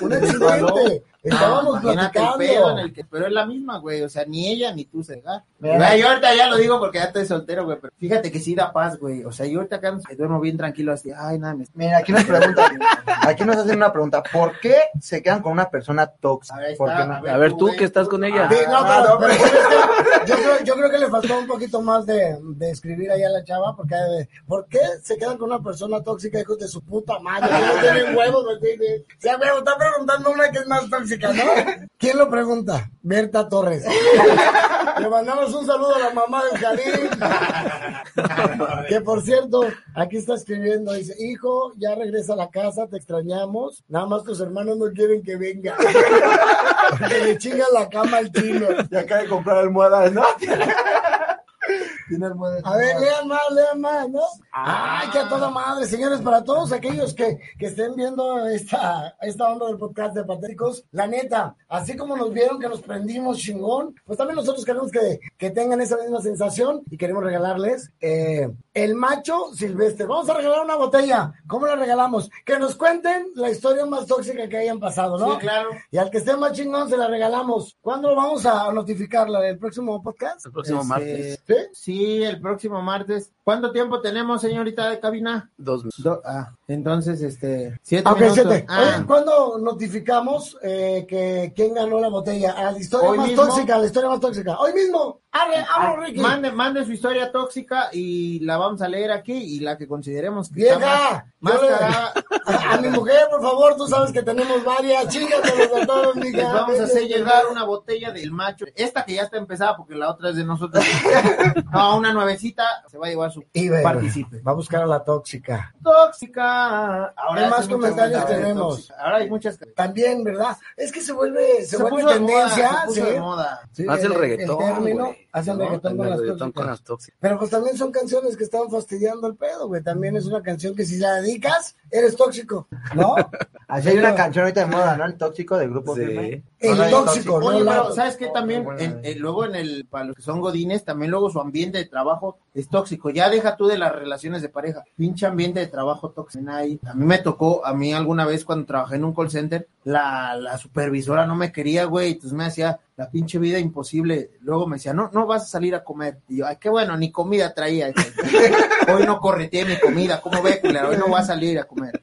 un accidente. Estábamos imagínate el pedo en el que, pero es la misma, güey, o sea, ni ella ni tú se. Mira. yo ahorita ya lo digo porque ya estoy soltero, güey, pero fíjate que sí da paz, güey, o sea, yo ahorita acá me duermo bien tranquilo así, ay, nada, me... Mira, aquí nos preguntan, aquí nos hacen una pregunta, ¿por qué se quedan con una persona tóxica? Ahí ¿Por está, no? a ver. A ver, tú que estás con ella. Sí, no, Ah, pero, no, pero yo, creo, yo creo que le faltó un poquito más de, de escribir ahí a la chava, porque eh, ¿por qué se quedan con una persona tóxica, hijos de su puta madre? No tienen huevos, ¿me entiendes? O sea, huevo, está preguntando una que es más tóxica, ¿no? ¿Quién lo pregunta? Berta Torres. Le mandamos un saludo a la mamá del Karim. Que por cierto, aquí está escribiendo, dice, hijo, ya regresa a la casa, te extrañamos, nada más tus hermanos no quieren que venga. Porque le chinga la cama al chino. Y acaba de comprar almohadas, ¿no? Tiene almohada. A ver, lean más, lean más, ¿no? Ay, que a toda madre, señores, para todos aquellos que, que estén viendo esta, esta onda del podcast de Patéticos, la neta, así como nos vieron que nos prendimos chingón, pues también nosotros queremos que, que tengan esa misma sensación y queremos regalarles eh, el macho silvestre. Vamos a regalar una botella. ¿Cómo la regalamos? Que nos cuenten la historia más tóxica que hayan pasado, ¿no? Sí, claro. Y al que esté más chingón se la regalamos. ¿Cuándo lo vamos a notificarla? ¿El próximo podcast? El próximo Este, martes. ¿Sí? Sí, el próximo martes. ¿Cuánto tiempo tenemos, señorita de cabina? Dos minutos. Do- ah, entonces, este, siete Ah, ok, minutos. siete. Ah, Oye, ¿cuándo notificamos eh, que quién ganó la botella? A la historia Hoy más mismo. tóxica, la historia más tóxica. Hoy mismo. Abre, abre, Ricky. mande, mande su historia tóxica y la vamos a leer aquí y la que consideremos que está Vieja, más, le- a, a mi mujer, por favor, tú sabes que tenemos varias. Chíngatelos a todos, mija. les vamos a hacer llegar una botella del macho. Esta que ya está empezada porque la otra es de nosotros. no, una nuevecita se va a llevar su Y participe. Va a buscar a la tóxica. Tóxica. ¿Qué más hace comentarios tenemos? Ahora hay muchas. También, ¿verdad? Es que se vuelve, se, vuelve puso de tendencia. moda, se puso ¿sí? de moda. Sí, Hace el reggaetón, término, güey. hacen ¿no? reggaetón con El las reggaetón tóxicas. con las tóxicas. Pero pues también son canciones que están fastidiando el pedo, güey. También es una canción que si la dedicas, eres tóxico, ¿no? Así hay una canción ahorita de moda, ¿no? El tóxico del grupo Sí. Firme. El No, tóxico, ¿no? Oye, La- pero ¿sabes qué? También, en- en- luego en el, para los que son godines, también luego su ambiente de trabajo es tóxico. Ya deja tú de las relaciones de pareja. Pinche ambiente de trabajo tóxico. A mí me tocó, a mí alguna vez cuando trabajé en un call center, la, la supervisora no me quería, güey, entonces me hacía la pinche vida imposible. Luego me decía, no, no vas a salir a comer. Y yo, ay, qué bueno, ni comida traía. Hoy no correteé mi comida, ¿cómo ve? Hoy no voy a salir a comer.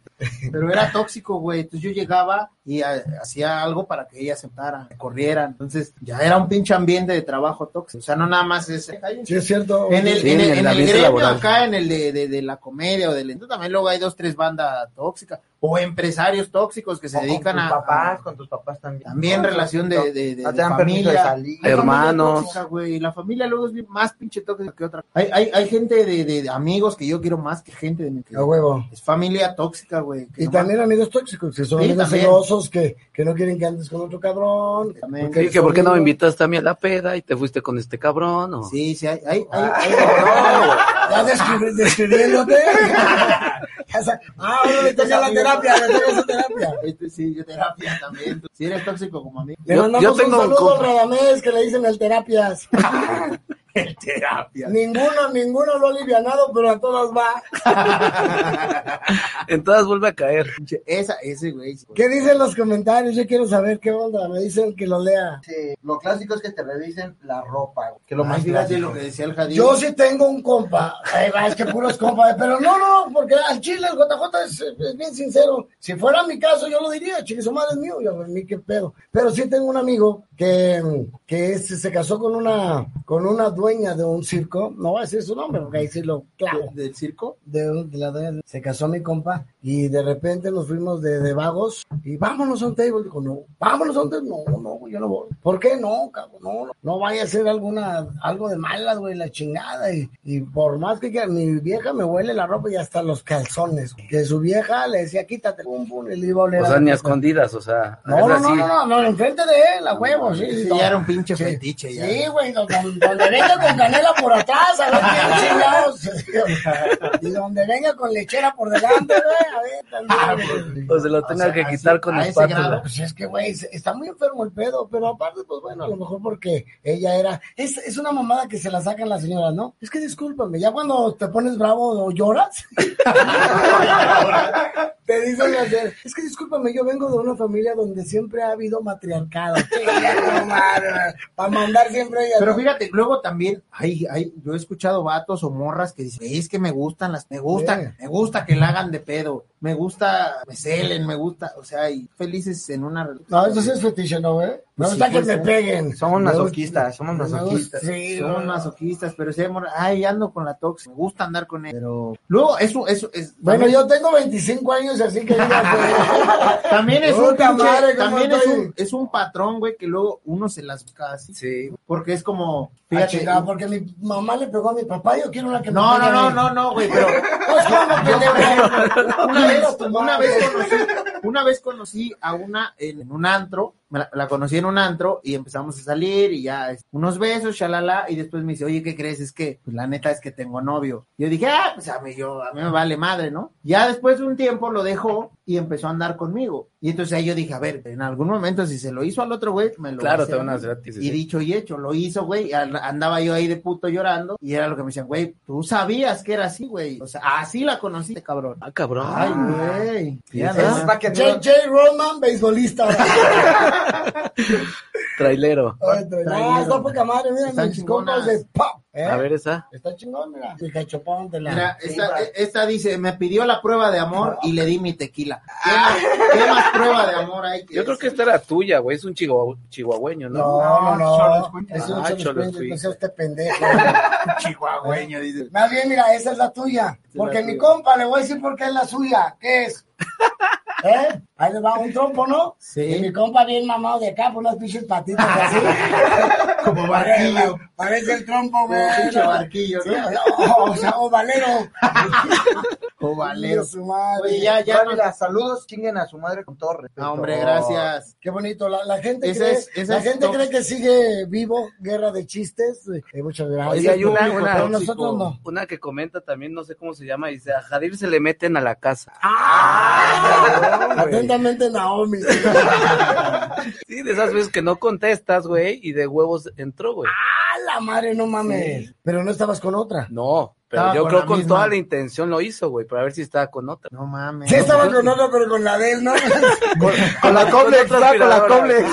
Pero era tóxico, güey. Entonces yo llegaba y ha- hacía algo para que ella aceptara, corriera. Entonces ya era un pinche ambiente de trabajo tóxico. O sea, no nada más es... Sí, es cierto. En el, Sí, en el, en el en el ambiente gremio laboral. acá, en el de, de, de la comedia o del entonces también luego hay dos, tres bandas tóxicas o empresarios tóxicos que se O con dedican tus a, papás, con tus papás también. también No, relación de, de, de, no de te dan permiso de familia. salir. Hay familia Hermanos. tóxica, güey, La familia luego es más pinche tóxica que otra. Hay, hay, hay gente de, de, de amigos que yo quiero más que gente de mi huevo. Es familia tóxica, güey. Y nomás- también amigos tóxicos, que son Sí, amigos también. celosos, que, que no quieren que andes con otro cabrón. También. porque Sí, eres que por qué no me invitaste a mí a la peda y te fuiste con este cabrón. O... Sí, sí, hay, hay, hay, hay- ¿Ya descri- describiéndote? Ah, ahora le toca la terapia, le toca esa terapia. Este sí, yo terapia también. Si eres tóxico como amigo. Le Yo- mandamos yo tengo un saludo al compa. Radamés que le dicen el terapias. El terapia. ninguno, ninguno lo ha alivianado, pero a todos va. En todas vuelve a caer. Esa, ese güey. ¿Qué dicen los comentarios? Yo quiero saber qué onda. Me dicen que lo lea. Sí, lo clásico es que te revisen la ropa, que lo más fíjate clásico. lo que decía el Jadid. Yo sí tengo un compa. Ay, va, es que puros compas. Pero no, no, porque al chile el JJ es, es bien sincero. Si fuera mi caso, yo lo diría, chique, su madre es mío. Yo, a mí qué pedo. Pero sí tengo un amigo que, que es- se casó con una, con una dueña de un circo. No voy a decir su nombre, porque ahí sí lo clavo. ¿Del circo? de, un- de la dueña de- se casó mi compa y de repente nos fuimos de, de vagos y vámonos a un table. Dijo, no, vámonos a un table. No, no, yo no voy. ¿Por qué no, cabrón? No, no, no vaya a ser alguna, algo de malas, güey, la chingada. Y, y por más que quiera, mi vieja me huele la ropa y hasta los calzones. Que su vieja le decía, quítate, pum, pum, y le iba a oler. O sea, ni a escondidas, o sea. No, no, así. no, no, no, no, enfrente de él, a huevo, sí. Sí, ya era un pinche Sí. fetiche ya. Sí, güey, donde, donde venga con canela por atrás, a ver qué chingados. Y donde venga con lechera por delante, güey, a ver, también. O se lo tenga sea, que así, quitar con espátula. Pues es que, güey, está muy enfermo el pedo, pero aparte, pues bueno, a lo mejor porque ella era. Es, es una mamada que se la sacan las señoras, ¿no? Es que discúlpame, ya cuando te pones bravo o lloras, te dicen las de- Es que discúlpame, yo vengo de una familia donde siempre ha habido matriarcado. Para mandar siempre ella. Pero fíjate, luego también hay, hay, yo he escuchado vatos o morras que dicen, es que me gustan las, me gusta, Sí. me gusta que la hagan de pedo, me gusta, me celen, me gusta, o sea, y felices en una relación. No, eso sí es fetiche, ¿no, güey? Me Pues gusta sí, que pues, me peguen. Somos masoquistas, somos masoquistas. Sí, Somos no. masoquistas, pero sí, hay morras, ay, ando con la tóxica, me gusta andar con él, pero luego eso, eso es, Bueno, también- yo tengo 25 años, así que digas, güey. También es un, Puta pinche- madre, ¿cómo también es un, es un patrón, güey, que luego uno se las busca así. Sí. Porque es como, Ah, fíjate. chingada, porque mi mamá le pegó a mi papá, yo quiero una que me no, no, no, no, no, güey, pero Pues, ¿cómo, pendejo? una vez, Tu una vez conocí, una vez conocí a una en, en un antro, me la, la conocí en un antro y empezamos a salir y ya es, unos besos, shalala, y después me dice, oye, ¿qué crees? Es que, pues la neta es que tengo novio. Yo dije, ah, pues a mí, yo, a mí me vale madre, ¿no? Ya después de un tiempo lo dejó y empezó a andar conmigo. Y entonces ahí yo dije, a ver, en algún momento si se lo hizo al otro güey, me lo Claro, hacer te van a mí". hacer sí, Y sí. dicho y hecho, lo hizo, güey, andaba yo ahí de puto llorando y era lo que me decían, güey, tú sabías que era así, güey. O sea, así la conociste, cabrón. Ah, cabrón. Ay, güey. JJ Roman, beisbolista. Trailero. Ay, No, está poca madre, mira, Están mis compas de pop. ¿eh? A ver esa. Está chingón, mira. Hija chopón de la. Mira, esta, esta dice, me pidió la prueba de amor y le di mi tequila. ¿Qué más, qué más prueba de amor hay que Yo creo que esta era tuya, güey. Es un chihuahua- chihuahueño, ¿no? No, no, no. Quinta. Es un Ah, no sea usted pendejo. chihuahueño, dice. Más bien, mira, esa es la tuya. Porque mi compa, le voy a decir por qué es la suya. ¿Qué es? ¿Eh? Ahí le va un trompo, ¿no? Sí. Y mi compa bien mamado de acá, por unas pinches patitas así. Como barquillo. Parece el trompo, güey. pinche barquillo, Sí, ¿no? o sea, o valero. O valero. Su madre. Oye, ya, ya. saludos, chinguen a su madre con todo respeto. No, hombre, gracias. Qué bonito. La, la gente, cree, es- esa la es gente cree que sigue vivo, guerra de chistes. Eh, muchas gracias. Oye, hay una, público una, Pero tóxico. nosotros no. una que comenta también, no sé cómo se llama, dice, a Jadir se le meten a la casa. Atentamente, Naomi. Sí, de esas veces que no contestas, güey, y de huevos entró, güey. ¡Ah, la madre, no mames! Pero no estabas con otra. No, pero Estaba yo con creo con misma. toda la intención lo hizo, güey, para ver si estaba con otra. No mames. Sí, estaba con otra, pero con la de él, ¿no? Con la coble, otra está con la coble.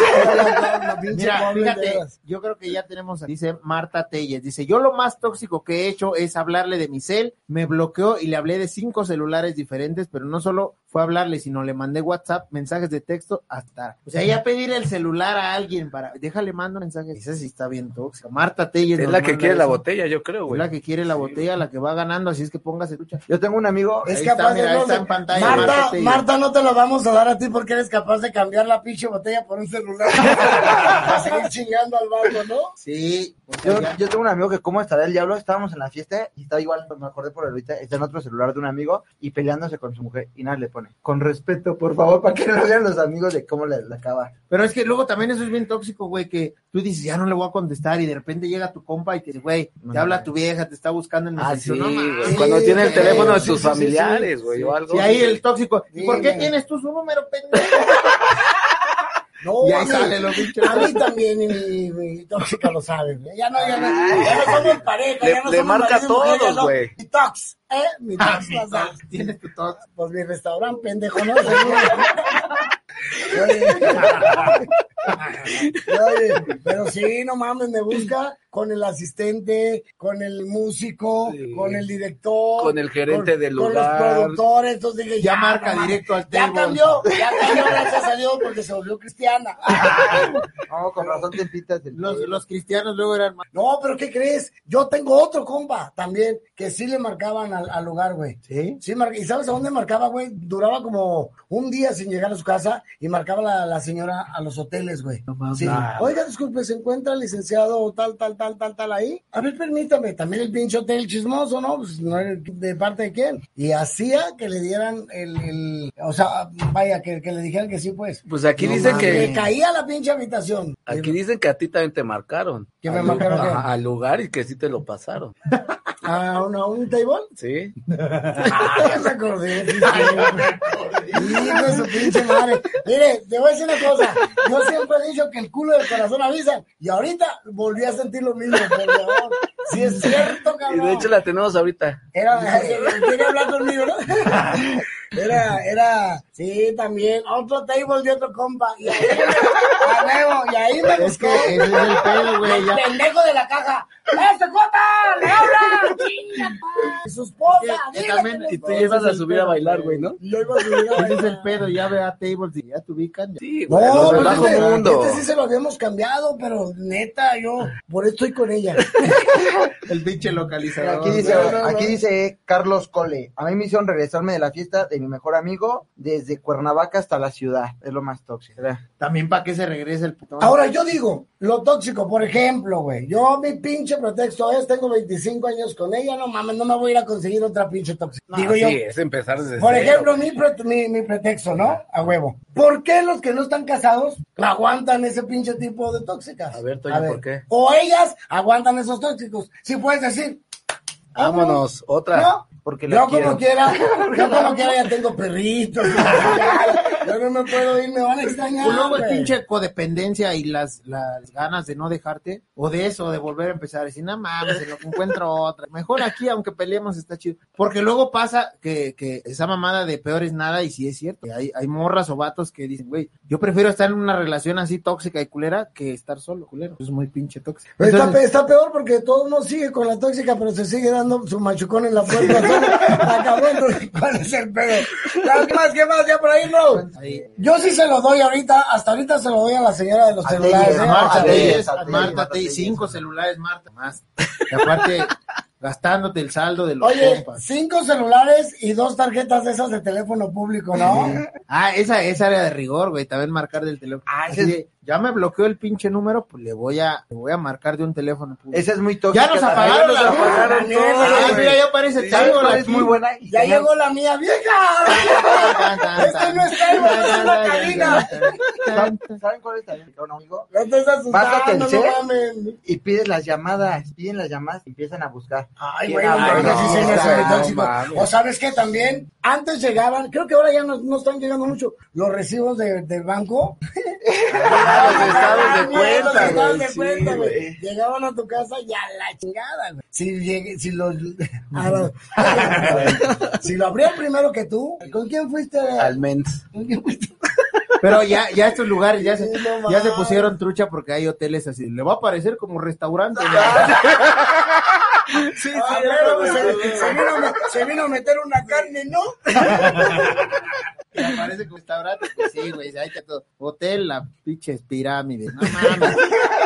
Mira, fíjate, yo creo que ya tenemos, dice Marta Telles, dice, yo lo más tóxico que he hecho es hablarle de mi cel, me bloqueó y le hablé de cinco celulares diferentes, pero no solo fue a hablarle, sino le mandé WhatsApp, mensajes de texto, hasta. O sea, ya pedir el celular a alguien para. Déjale, mando mensajes. Esa sí está bien tóxica. Marta Telles. Es la que quiere la botella, yo creo, Es güey. la que quiere la botella, la que va ganando, así es que póngase lucha. Yo tengo un amigo. Es Ahí capaz está, mira, de ahí está no- en pantalla, Marta Marta, no te lo vamos a dar a ti porque eres capaz de cambiar la pinche botella por un celular. Para seguir chingando al barco, ¿no? Sí. sea, Yo, tengo un amigo que cómo estará el diablo, estábamos en la fiesta y está igual, me acordé por ahorita, está en otro celular de un amigo y peleándose con su mujer y nada le pone, con respeto, por favor, para que no vean los amigos de cómo le, le acaba. Pero es que luego también eso es bien tóxico, güey, que tú dices, ya no le voy a contestar y de repente llega tu compa y te dice, güey, te habla tu vieja, te está buscando en Ah, Messenger. sí, No. Cuando tiene el teléfono de sí, tus sí, sí, familiares, sí. güey, o algo. Y ahí el tóxico, ¿y Sí, por qué güey. tienes tú su número, pendejo? No, Y ahí a mí- sale lo pinche. A mí también, y mi, mi tóxica lo sabe. güey. Ya no, ya no, ya no somos pareja, Le- ya no le somos marca a todos, no. güey. Mi tox, ¿eh? Mi Ah, tox sabe. tox, Tienes tu tox. Pues mi restaurante, pendejo, ¿no? Oye, oye, pero sí, no mames, me busca con el asistente, con el músico, Sí. con el director, Con el gerente del con lugar. los productores. Entonces dije, Ya ya, marca no directo al Ya table. cambió, ya cambió, gracias a Dios, porque se volvió cristiana. No, con razón te pitas del Los, los cristianos luego eran más. No, pero ¿qué crees? Yo tengo otro compa también que sí le marcaban al, al lugar, güey. ¿Sí? Sí, mar- ¿y sabes a dónde marcaba, güey? Duraba como un día sin llegar a su casa y marcaba la, la señora a los hoteles, güey. Sí. Ah. Oiga, disculpe, ¿se encuentra el licenciado tal, tal, tal, tal, tal ahí? A ver, permítame, también el pinche hotel chismoso, ¿no? Pues no era de parte de quién. Y hacía que le dieran el, el- o sea, vaya, que, que le dijeran que sí, pues. Pues aquí No dicen mames, que- Le caía la pinche habitación. Aquí dicen que a ti también te marcaron. ¿Que me marcaron Al lugar y que sí te lo pasaron. ¿A un, a un table? Sí. Ah, ya me acordé. sí, sí. Hijo de su pinche madre. Mire, te voy a decir una cosa. Yo siempre he dicho que el culo del corazón avisa. Y ahorita volví a sentir lo mismo, perdón. Sí es cierto, Y cabrón. de hecho la tenemos ahorita. Era, quería hablar conmigo, ¿no? Era, era, sí, también, otro table de otro compa. Y ahí, me- y ahí me Es que ese es el pedo, güey. El ya. pendejo de la caja. ¡Este compa! ¡Le habla! ¡Chinga, pa! Le Y tú es a subir a bailar, güey. ¿no? Y yo iba a subir Ese es el pedo, ya ve a tables y ya te ubican. ya. Sí, güey. No, bajo este, mundo. este sí se lo habíamos cambiado, pero neta, yo por eso estoy con ella. El pinche localizador. Aquí dice, No, no, no. aquí dice Carlos Cole, a mí me hicieron regresarme de la fiesta de mi mejor amigo desde Cuernavaca hasta la ciudad, es lo más tóxico. También para que se regrese el putón. Ahora yo digo, lo tóxico, por ejemplo, güey, yo mi pinche pretexto es, tengo 25 años con ella, no mames, no me voy a ir a conseguir otra pinche tóxica. No, digo sí, yo, es empezar desde por cero, ejemplo, mi, pre- mi, mi pretexto, ¿no? A huevo. ¿Por qué los que no están casados aguantan ese pinche tipo de tóxicas? A ver, Toño, ¿por qué? O ellas aguantan esos tóxicos. Si puedes decir, Vámonos, otra. No, Porque yo quiero. como quiera, yo como quiera ya tengo perritos. yo no me puedo ir, me van a extrañar. Luego el güey. pinche codependencia y las, las ganas de no dejarte, o de eso, de volver a empezar a decir, no mames, en lo que encuentro otra. Mejor aquí, aunque peleemos, está chido. Porque luego pasa que, que esa mamada de peor es nada, y sí es cierto. Hay, hay morras o vatos que dicen, güey, yo prefiero estar en una relación así tóxica y culera que estar solo, culero. Es muy pinche tóxico. Está, Entonces, pe- está peor porque todo uno sigue con la tóxica, pero se sigue dando su machucón en la puerta. Acabó, entonces, ¿cuál es el pedo? ¿Qué más? ¿Qué más? Ya por ahí no. Yo sí se lo doy ahorita, hasta ahorita se lo doy a la señora de los A celulares. ¿eh? Marta Marta cinco celulares, Marta, más. Y aparte, gastándote el saldo de los Oye, compas. cinco celulares y dos tarjetas de esas de teléfono público, ¿no? Ah, esa es área de rigor, güey, también marcar del teléfono. Ah, ese ya me bloqueó el pinche número, pues le voy a, le voy a marcar de un teléfono público. Esa es muy tóxica. Ya nos apagaron nos apagaron Ah, mira, ya aparece el Sí, tango, pero la es muy buena. y Ya llegó la mía vieja. Este no es. ¿Saben cuál es también? Amigo. No Bájate asustando, el no. Y pides las llamadas, piden las llamadas y empiezan a buscar. Ay, ¿Quién güey. O sabes que también, antes llegaban, creo que ahora ya no, no están llegando mucho, los recibos de- del banco. Ah, los estados de Los cuenta, estados de cuenta, güey. Llegaban a tu casa y a la chingada, güey. Si, llegué- si lo, ah, si lo abrían primero que tú, ¿con quién fuiste? Al Mens. ¿Con quién fuiste? Pero ya, ya estos lugares ya se, ya se pusieron trucha porque hay hoteles así. Le va a parecer como restaurante. ¿no? Sí, Ah, sí, pero güey, se, vino, a me- se vino a meter una carne, ¿no? Que aparece como restaurante, pues sí, güey, hay que todo. Hotel, las pinches pirámides, no mames.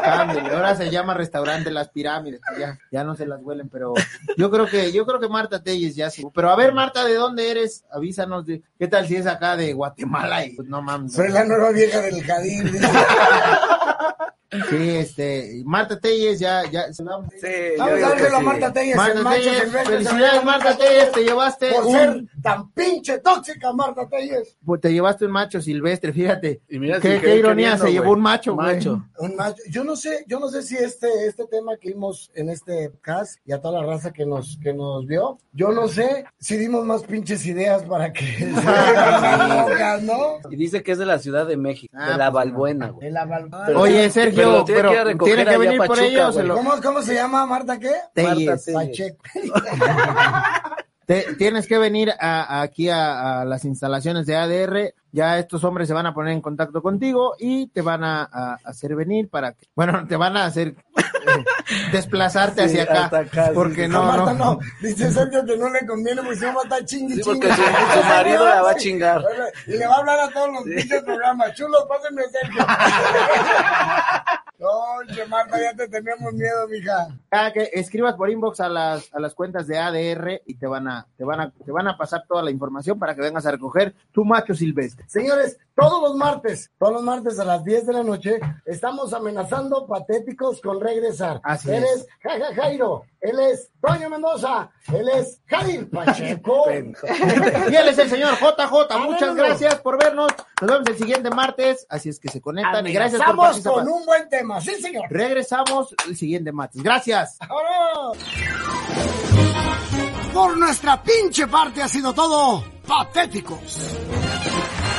cámbiale. Ahora se llama restaurante Las Pirámides, pues ya, ya no se las huelen, pero yo creo que, yo creo que Marta Telles ya sí. Pero a ver, Marta, ¿de dónde eres? Avísanos de, ¿qué tal si es acá de Guatemala? Y pues no mames. Soy la nueva vieja del Jadín. Sí, este, Marta Telles ya, ya. Sí, Vamos a dárselo. Marta Telles. Marta Telles, felicidades Marta Telles, te llevaste Por un, ser tan pinche tóxica, Marta Telles. pues, te llevaste un macho silvestre, fíjate. Y mira, qué, si qué quedé ironía, queriendo, se llevó un macho, güey. Macho. Un macho. Yo no sé, yo no sé si este, este tema que vimos en este cast y a toda la raza que nos, que nos vio, yo no sé si dimos más pinches ideas para que se ¿no? Y dice que es de la Ciudad de México, Ah, de la pues, Balbuena, güey. De la Pero- Oye, pero tiene pero que a tiene que a venir por Pachuca, ellos. se güey. lo- ¿Cómo, ¿Cómo se llama Marta qué? Telles. Marta. Pacheco. Te- tienes que venir a- aquí a, a las instalaciones de ADR. Ya estos hombres se van a poner en contacto contigo y te van a, a hacer venir para que, bueno, te van a hacer eh, desplazarte Sí, hacia acá, porque sí. no, a Marta no. no. Dice Sergio que no le conviene porque se va a estar chingui Sí, chingui. porque su, su marido la va a chingar. Y le va a hablar a todos los pinches programas. Chulo, pásenme a Sergio. Oye, Marta, ya te teníamos miedo, mija. Ah, que escribas por inbox a las a las cuentas de ADR y te van a te van a te van a pasar toda la información para que vengas a recoger tu macho silvestre. Señores, todos los martes, todos los martes a las 10 de la noche, estamos amenazando patéticos con regresar. Así él es. es Jaja Jairo, él es Toño Mendoza, él es Jadir Pacheco. Y él es el señor JJ. Muchas gracias por vernos. Nos vemos el siguiente martes. Así es que se conectan y gracias por participar. con un buen tema, sí señor. Regresamos el siguiente martes. Gracias. Por nuestra pinche parte ha sido todo patéticos.